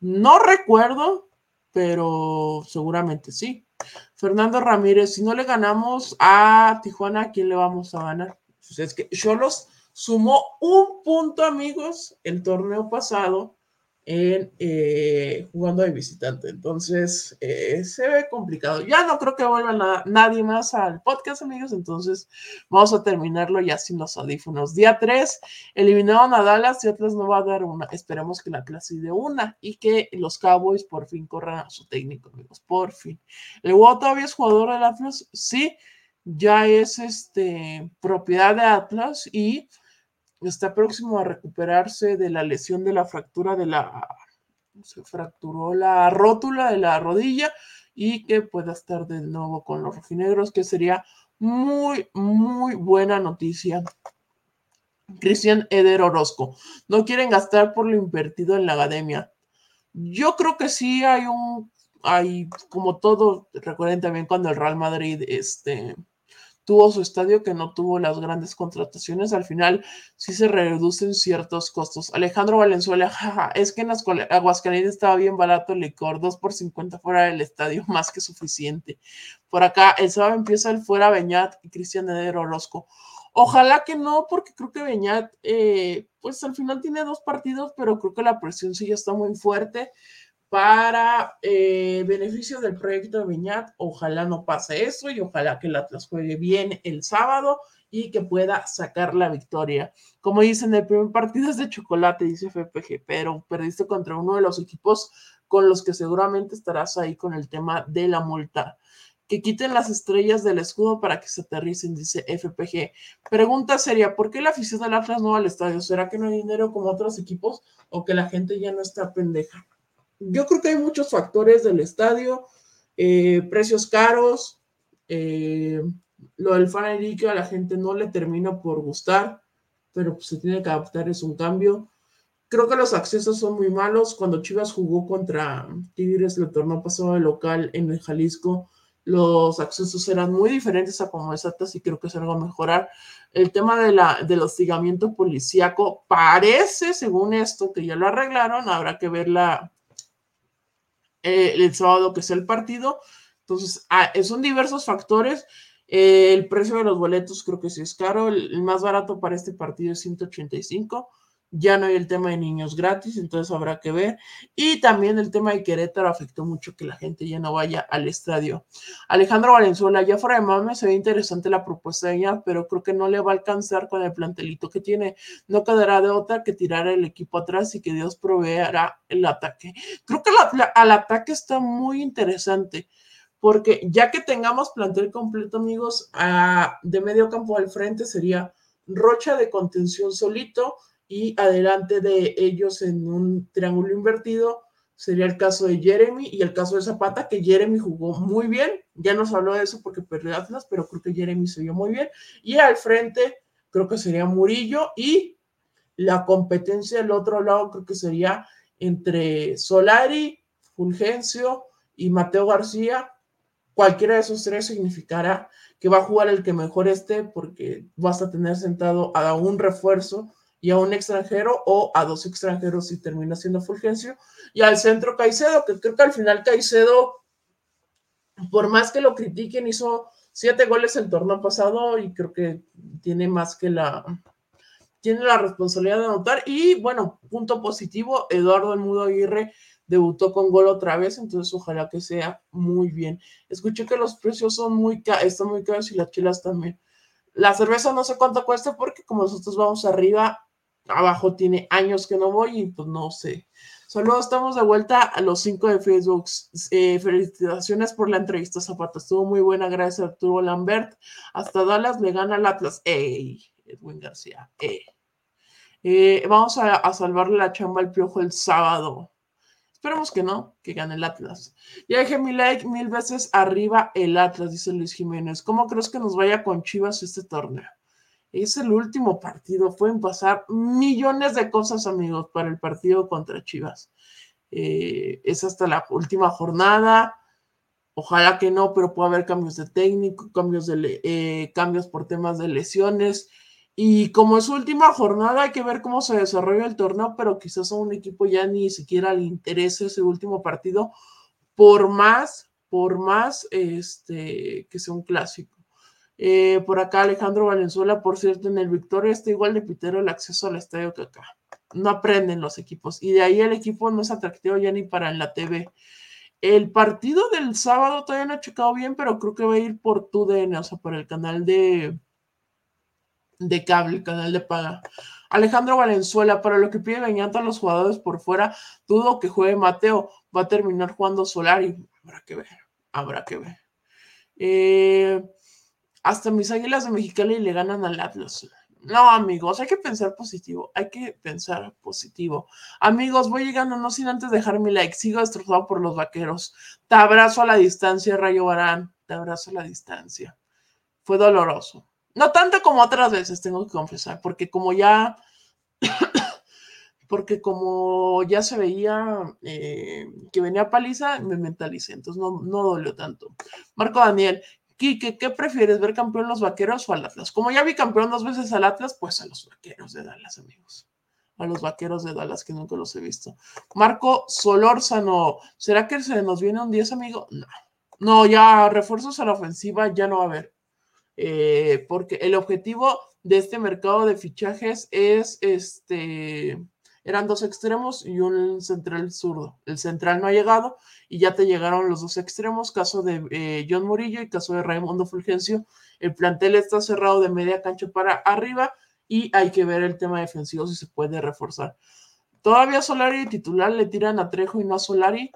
Speaker 1: No recuerdo, pero seguramente sí. Fernando Ramírez, si no le ganamos a Tijuana, ¿a quién le vamos a ganar? Pues es que los sumó un punto, amigos, el torneo pasado en eh, jugando de visitante. Entonces, eh, se ve complicado. Ya no creo que vuelva nadie más al podcast, amigos. Entonces, vamos a terminarlo ya sin los audífonos. Día 3, eliminaron a Dallas y Atlas no va a dar una. Esperemos que la clase de una y que los Cowboys por fin corran a su técnico, amigos. Por fin. ¿El todavía es jugador del Atlas? Sí, ya es este, propiedad de Atlas y está próximo a recuperarse de la lesión de la fractura de la, se fracturó la rótula de la rodilla y que pueda estar de nuevo con los rojinegros, que sería muy, muy buena noticia. Cristian Eder Orozco, no quieren gastar por lo invertido en la academia. Yo creo que sí hay un, hay como todo, recuerden también cuando el Real Madrid, este, tuvo su estadio que no tuvo las grandes contrataciones, al final sí se reducen ciertos costos. Alejandro Valenzuela, jaja, es que en Aguascalientes estaba bien barato el licor, 2 por 50 fuera del estadio, más que suficiente. Por acá, el sábado empieza el fuera Beñat y Cristian Eder Orozco. Ojalá que no, porque creo que Beñat, eh, pues al final tiene dos partidos, pero creo que la presión sí ya está muy fuerte para eh, beneficio del proyecto de Viñat. Ojalá no pase eso y ojalá que el Atlas juegue bien el sábado y que pueda sacar la victoria. Como dicen, el primer partido es de chocolate, dice FPG, pero perdiste contra uno de los equipos con los que seguramente estarás ahí con el tema de la multa. Que quiten las estrellas del escudo para que se aterricen, dice FPG. Pregunta seria, ¿por qué la afición del Atlas no va al estadio? ¿Será que no hay dinero como otros equipos o que la gente ya no está pendeja? Yo creo que hay muchos factores del estadio, eh, precios caros, eh, lo del fan a la gente no le termina por gustar, pero pues, se tiene que adaptar, es un cambio. Creo que los accesos son muy malos. Cuando Chivas jugó contra Tigres el torneo pasado de local en el Jalisco, los accesos eran muy diferentes a como es y creo que es algo a mejorar. El tema de la, del hostigamiento policíaco parece, según esto, que ya lo arreglaron. Habrá que ver la, eh, el sábado que es el partido. Entonces, ah, son diversos factores el precio de los boletos creo que sí es caro. El, más barato para este partido es 185. Ya no hay el tema de niños gratis, entonces habrá que ver. Y también el tema de Querétaro afectó mucho que la gente ya no vaya al estadio. Alejandro Valenzuela, ya fuera de mame, se ve interesante la propuesta de ella, pero creo que no le va a alcanzar con el plantelito que tiene. No quedará de otra que tirar el equipo atrás y que Dios proveerá el ataque. Creo que al ataque está muy interesante porque ya que tengamos plantel completo, amigos, de medio campo al frente sería Rocha de contención solito y adelante de ellos en un triángulo invertido sería el caso de Jeremy y el caso de Zapata, que Jeremy jugó muy bien, ya nos habló de eso porque perdió Atlas, pero creo que Jeremy se vio muy bien, y al frente creo que sería Murillo y la competencia del otro lado creo que sería entre Solari, Fulgencio y Mateo García, cualquiera de esos tres significará que va a jugar el que mejor esté porque vas a tener sentado a un refuerzo y a un extranjero o a dos extranjeros si termina siendo Fulgencio y al centro Caicedo, que creo que al final Caicedo, por más que lo critiquen, hizo siete goles el torneo pasado y creo que tiene más que la tiene la responsabilidad de anotar y bueno, punto positivo, Eduardo El Mudo Aguirre debutó con gol otra vez, entonces ojalá que sea muy bien. Escuché que los precios son muy caros, están muy caros y las chelas también. La cerveza no sé cuánto cuesta porque como nosotros vamos arriba, abajo tiene años que no voy y pues no sé. Solo estamos de vuelta a los cinco de Facebook. Eh, felicitaciones por la entrevista, Zapata. Estuvo muy buena, gracias Arturo Lambert. Hasta Dallas le gana al Atlas. ¡Ey! Edwin García. ¡Ey! Eh, vamos a, a salvarle la chamba al piojo el sábado. Esperemos que no, que gane el Atlas. Ya dejé mi like mil veces arriba el Atlas, dice Luis Jiménez. ¿Cómo crees que nos vaya con Chivas este torneo? Es el último partido. Pueden pasar millones de cosas, amigos, para el partido contra Chivas. Eh, es hasta la última jornada. Ojalá que no, pero puede haber cambios de técnico, cambios, de, eh, cambios por temas de lesiones. Y como es última jornada, hay que ver cómo se desarrolla el torneo, pero quizás a un equipo ya ni siquiera le interese ese último partido, por más, por más este, que sea un clásico. Eh, por acá Alejandro Valenzuela, por cierto, en el Victoria está igual de pitero el acceso al estadio que acá. No aprenden los equipos. Y de ahí el equipo no es atractivo ya ni para la TV. El partido del sábado todavía no ha checado bien, pero creo que va a ir por tu DN, o sea, por el canal de, de cable, canal de paga. Alejandro Valenzuela, para lo que pide Beñato a los jugadores por fuera, dudo que juegue Mateo, va a terminar jugando Solari. Habrá que ver, habrá que ver. Eh, hasta mis águilas de Mexicali le ganan al Atlas. No, amigos, hay que pensar positivo, hay que pensar positivo. Amigos, voy llegando, no sin antes dejar mi like. Sigo destrozado por los vaqueros. Te abrazo a la distancia, Rayo Barán. Te abrazo a la distancia. Fue doloroso no tanto como otras veces, tengo que confesar, porque como ya, porque como ya se veía eh, que venía paliza, me mentalicé, entonces no, no dolió tanto. Marco Daniel, Kike, ¿qué prefieres, ver campeón los vaqueros o al Atlas? Como ya vi campeón dos veces al Atlas, pues a los vaqueros de Dallas, amigos. A los vaqueros de Dallas, que nunca los he visto. Marco Solórzano, ¿será que se nos viene un 10, amigo? No. No, ya refuerzos a la ofensiva ya no va a haber. Eh, porque el objetivo de este mercado de fichajes es, este, eran dos extremos y un central zurdo. El central no ha llegado y ya te llegaron los dos extremos, caso de eh, John Murillo y caso de Raimundo Fulgencio. El plantel está cerrado de media cancha para arriba y hay que ver el tema defensivo si se puede reforzar. todavía Solari titular le tiran a Trejo y no a Solari.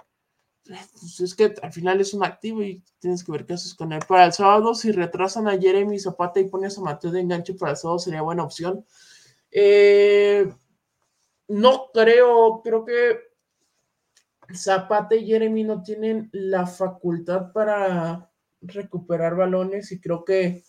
Speaker 1: Pues es que al final es un activo y tienes que ver qué haces con él. Para el sábado, si retrasan a Jeremy Zapata y pones a Mateo de enganche para el sábado, sería buena opción. Eh, no creo, creo que Zapata y Jeremy no tienen la facultad para recuperar balones y creo que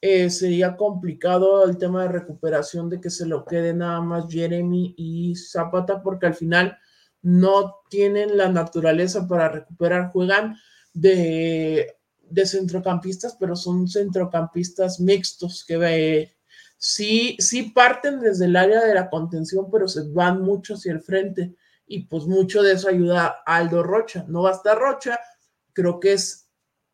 Speaker 1: eh, sería complicado el tema de recuperación de que se lo quede nada más Jeremy y Zapata porque al final no tienen la naturaleza para recuperar, juegan de, de centrocampistas, pero son centrocampistas mixtos que ve, sí, sí parten desde el área de la contención, pero se van mucho hacia el frente y pues mucho de eso ayuda a Aldo Rocha. No basta Rocha, creo que es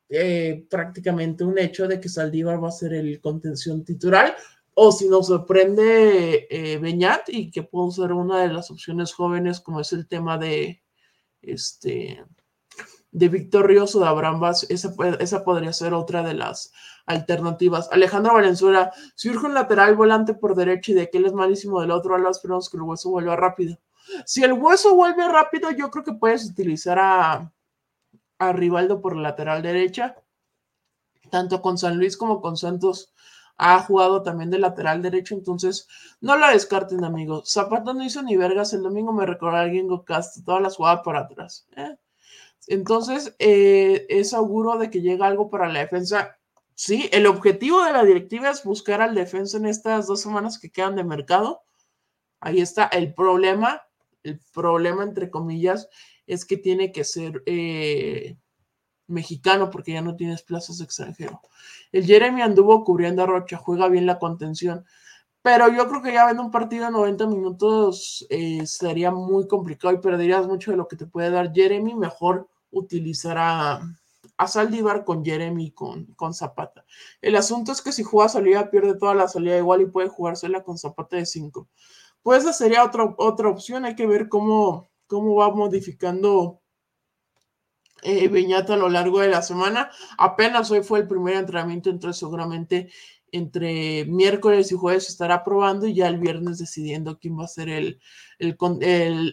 Speaker 1: eh, prácticamente un hecho de que Saldívar va a ser el contención titular, o si nos sorprende eh, Beñat y que puede ser una de las opciones jóvenes, como es el tema de este de Víctor Ríos o de Abraham Vaz, esa, esa podría ser otra de las alternativas. Alejandro Valenzuela, si urge un lateral volante por derecha y de que él es malísimo del otro lado, esperamos que el hueso vuelva rápido. Si el hueso vuelve rápido, yo creo que puedes utilizar a, a Rivaldo por lateral derecha, tanto con San Luis como con Santos ha jugado también de lateral derecho, entonces no la descarten, amigos. Zapata no hizo ni vergas, el domingo me recordó a alguien Cast, todas las jugadas para atrás. ¿eh? Entonces, eh, es auguro de que llega algo para la defensa. Sí, el objetivo de la directiva es buscar al defensa en estas dos semanas que quedan de mercado. Ahí está el problema, el problema entre comillas, es que tiene que ser eh, mexicano porque ya no tienes plazas extranjero. El Jeremy anduvo cubriendo a Rocha, juega bien la contención, pero yo creo que ya viendo un partido de 90 minutos eh, sería muy complicado y perderías mucho de lo que te puede dar Jeremy. Mejor utilizar a, a Saldívar con Jeremy con, con Zapata. El asunto es que si juega salida, pierde toda la salida igual y puede jugársela con Zapata de 5. Pues esa sería otra, otra opción. Hay que ver cómo, cómo va modificando eh, a lo largo de la semana. Apenas hoy fue el primer entrenamiento, entonces seguramente entre miércoles y jueves estará probando y ya el viernes decidiendo quién va a ser el, el,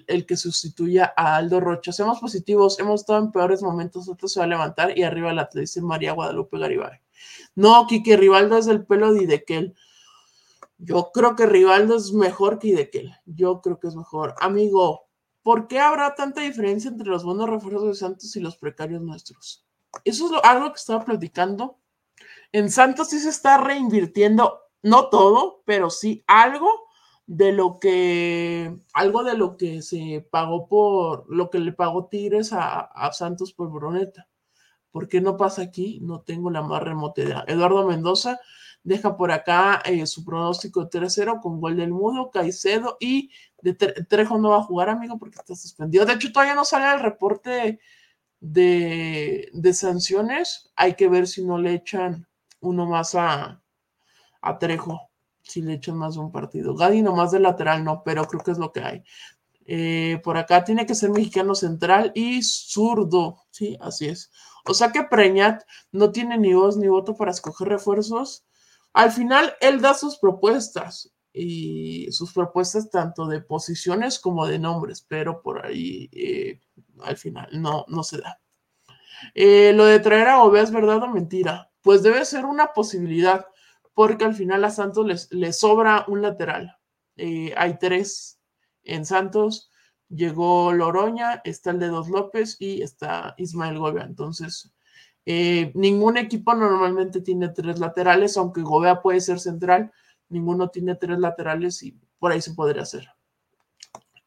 Speaker 1: el, que sustituya a Aldo Rocha. Seamos positivos, hemos estado en peores momentos, otro se va a levantar y arriba la dice María Guadalupe Garibay. No, Kike Rivaldo es el pelo de Idequel. Yo creo que Rivaldo es mejor que Idequel. Yo creo que es mejor. Amigo, ¿por qué habrá tanta diferencia entre los buenos refuerzos de Santos y los precarios nuestros? Eso es algo que estaba platicando. En Santos sí se está reinvirtiendo, no todo, pero sí algo de lo que, algo de lo que se pagó por, lo que le pagó Tigres a, Santos por Bruneta. ¿Por qué no pasa aquí? No tengo la más remota idea. Eduardo Mendoza deja por acá eh, su pronóstico 3-0 con gol del Mudo, Caicedo y de Trejo no va a jugar, amigo, porque está suspendido. De hecho, todavía no sale el reporte de, de sanciones. Hay que ver si no le echan uno más a, a Trejo, si le echan más de un partido. Gadi nomás de lateral, no, pero creo que es lo que hay. Eh, por acá tiene que ser mexicano central y zurdo, sí, así es. O sea que Preñat no tiene ni voz ni voto para escoger refuerzos. Al final, él da sus propuestas y sus propuestas tanto de posiciones como de nombres, pero por ahí eh, al final no, no se da. Eh, lo de traer a Ove es verdad o mentira. Pues debe ser una posibilidad, porque al final a Santos les, les sobra un lateral. Eh, hay tres en Santos. Llegó Loroña, está el de Dos López y está Ismael Gobea. Entonces, ningún equipo normalmente tiene tres laterales, aunque Gobea puede ser central ninguno tiene tres laterales y por ahí se podría hacer.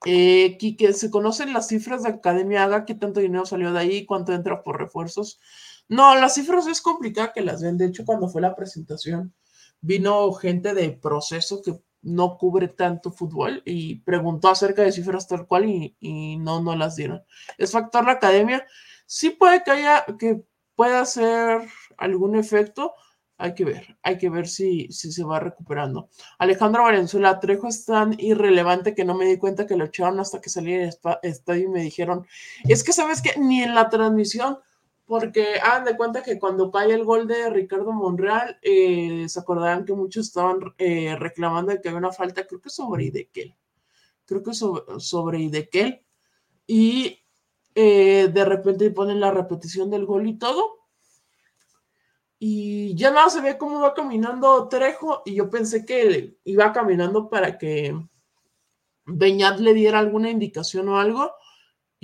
Speaker 1: Eh, ¿se conocen las cifras de Academia Haga? ¿Qué tanto dinero salió de ahí? ¿Cuánto entra por refuerzos? No, las cifras es complicado que las ven. De hecho, cuando fue la presentación, vino gente de proceso que no cubre tanto fútbol y preguntó acerca de cifras tal cual y, y no, no las dieron. ¿Es factor la academia? Sí puede que haya, que pueda hacer algún efecto, hay que ver, hay que ver si, si se va recuperando. Alejandro Valenzuela, Trejo es tan irrelevante que no me di cuenta que lo echaron hasta que salí del estadio y me dijeron, es que sabes que ni en la transmisión, porque hagan de cuenta que cuando cae el gol de Ricardo Monreal, eh, se acordarán que muchos estaban eh, reclamando de que había una falta, creo que sobre Idequel. creo que sobre, sobre Idequel, y eh, de repente ponen la repetición del gol y todo. Y ya nada se ve cómo va caminando Trejo, y yo pensé que iba caminando para que Beñat le diera alguna indicación o algo,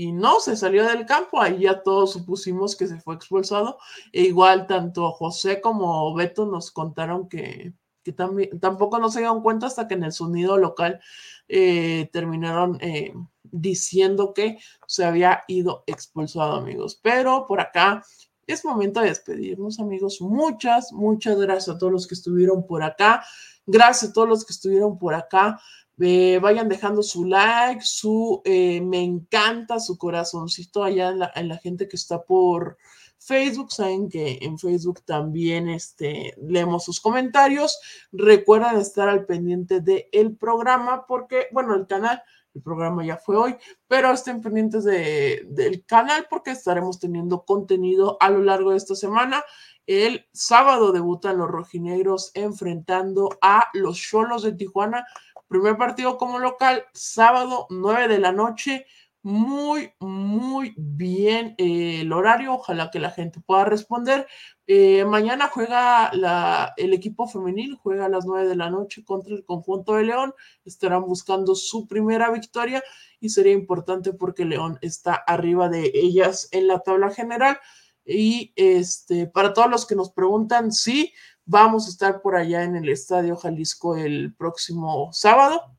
Speaker 1: y no, se salió del campo, ahí ya todos supusimos que se fue expulsado, e igual tanto José como Beto nos contaron que, que también, tampoco no se dieron cuenta hasta que en el sonido local eh, terminaron eh, diciendo que se había ido expulsado, amigos. Pero por acá es momento de despedirnos, amigos. Muchas, muchas gracias a todos los que estuvieron por acá. Gracias a todos los que estuvieron por acá. Eh, vayan dejando su like, su me encanta, su corazoncito allá en la gente que está por, Facebook. Saben que en Facebook también este, leemos sus comentarios. Recuerden estar al pendiente del programa porque, bueno, el canal, el programa ya fue hoy, pero estén pendientes de, del canal porque estaremos teniendo contenido a lo largo de esta semana. El sábado debutan los rojinegros enfrentando a los Cholos de Tijuana. Primer partido como local, sábado 9 de la noche muy, muy bien eh, el horario. Ojalá que la gente pueda responder. Eh, mañana juega la, el equipo femenil, juega a las 9 de la noche contra el conjunto de León. Estarán buscando su primera victoria y sería importante porque León está arriba de ellas en la tabla general. Y este, para todos los que nos preguntan, sí, vamos a estar por allá en el Estadio Jalisco el próximo sábado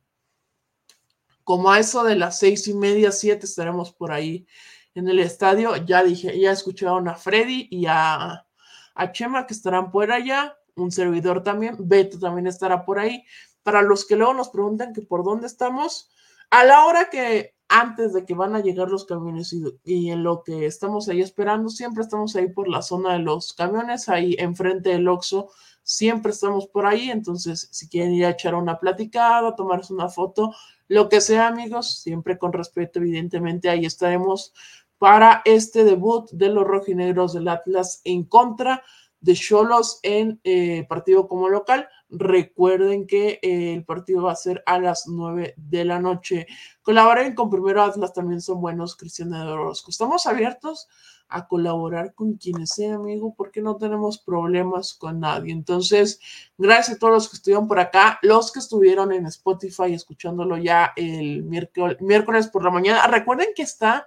Speaker 1: como a eso de las seis y media, siete, estaremos por ahí en el estadio. Ya dije, ya escucharon a Freddy y a, a Chema que estarán por allá, un servidor también, Beto también estará por ahí. Para los que luego nos preguntan que por dónde estamos, a la hora que antes de que van a llegar los camiones y, en lo que estamos ahí esperando, siempre estamos ahí por la zona de los camiones, ahí enfrente del Oxxo, siempre estamos por ahí, entonces si quieren ir a echar una platicada, tomarse una foto, lo que sea, amigos, siempre con respeto, evidentemente, ahí estaremos para este debut de los rojinegros del Atlas en contra de Cholos en eh, partido como local. Recuerden que eh, el partido va a ser a las 9 de la noche. Colaboren con Primero Atlas, también son buenos, Cristian de Orozco. Estamos abiertos a colaborar con quienes sea, amigo, porque no tenemos problemas con nadie. Entonces, gracias a todos los que estuvieron por acá, los que estuvieron en Spotify escuchándolo ya el miércoles, por la mañana. Recuerden que está,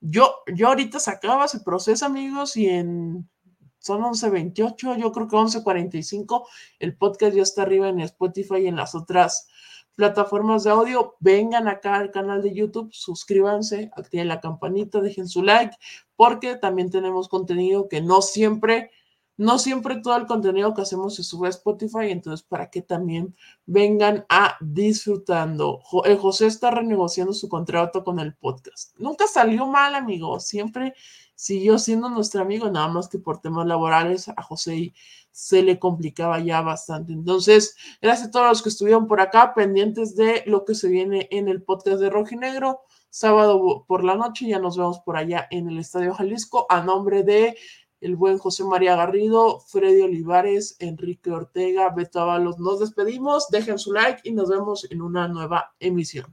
Speaker 1: yo, yo ahorita sacaba ese proceso, amigos, y en son 11.28, yo creo que 11.45, el podcast ya está arriba en Spotify y en las otras plataformas de audio, vengan acá al canal de YouTube, suscríbanse, activen la campanita, dejen su like, porque también tenemos contenido que no siempre, no siempre todo el contenido que hacemos se sube a Spotify, entonces para que también vengan a disfrutando. El José está renegociando su contrato con el podcast. Nunca salió mal, amigo, siempre siguió siendo nuestro amigo, nada más que por temas laborales a José se le complicaba ya bastante. Entonces, gracias a todos los que estuvieron por acá, pendientes de lo que se viene en el podcast de Rojinegro. Sábado por la noche, ya nos vemos por allá en el Estadio Jalisco, a nombre de el buen José María Garrido, Freddy Olivares, Enrique Ortega, Beto Avalos. Nos despedimos, dejen su like y nos vemos en una nueva emisión.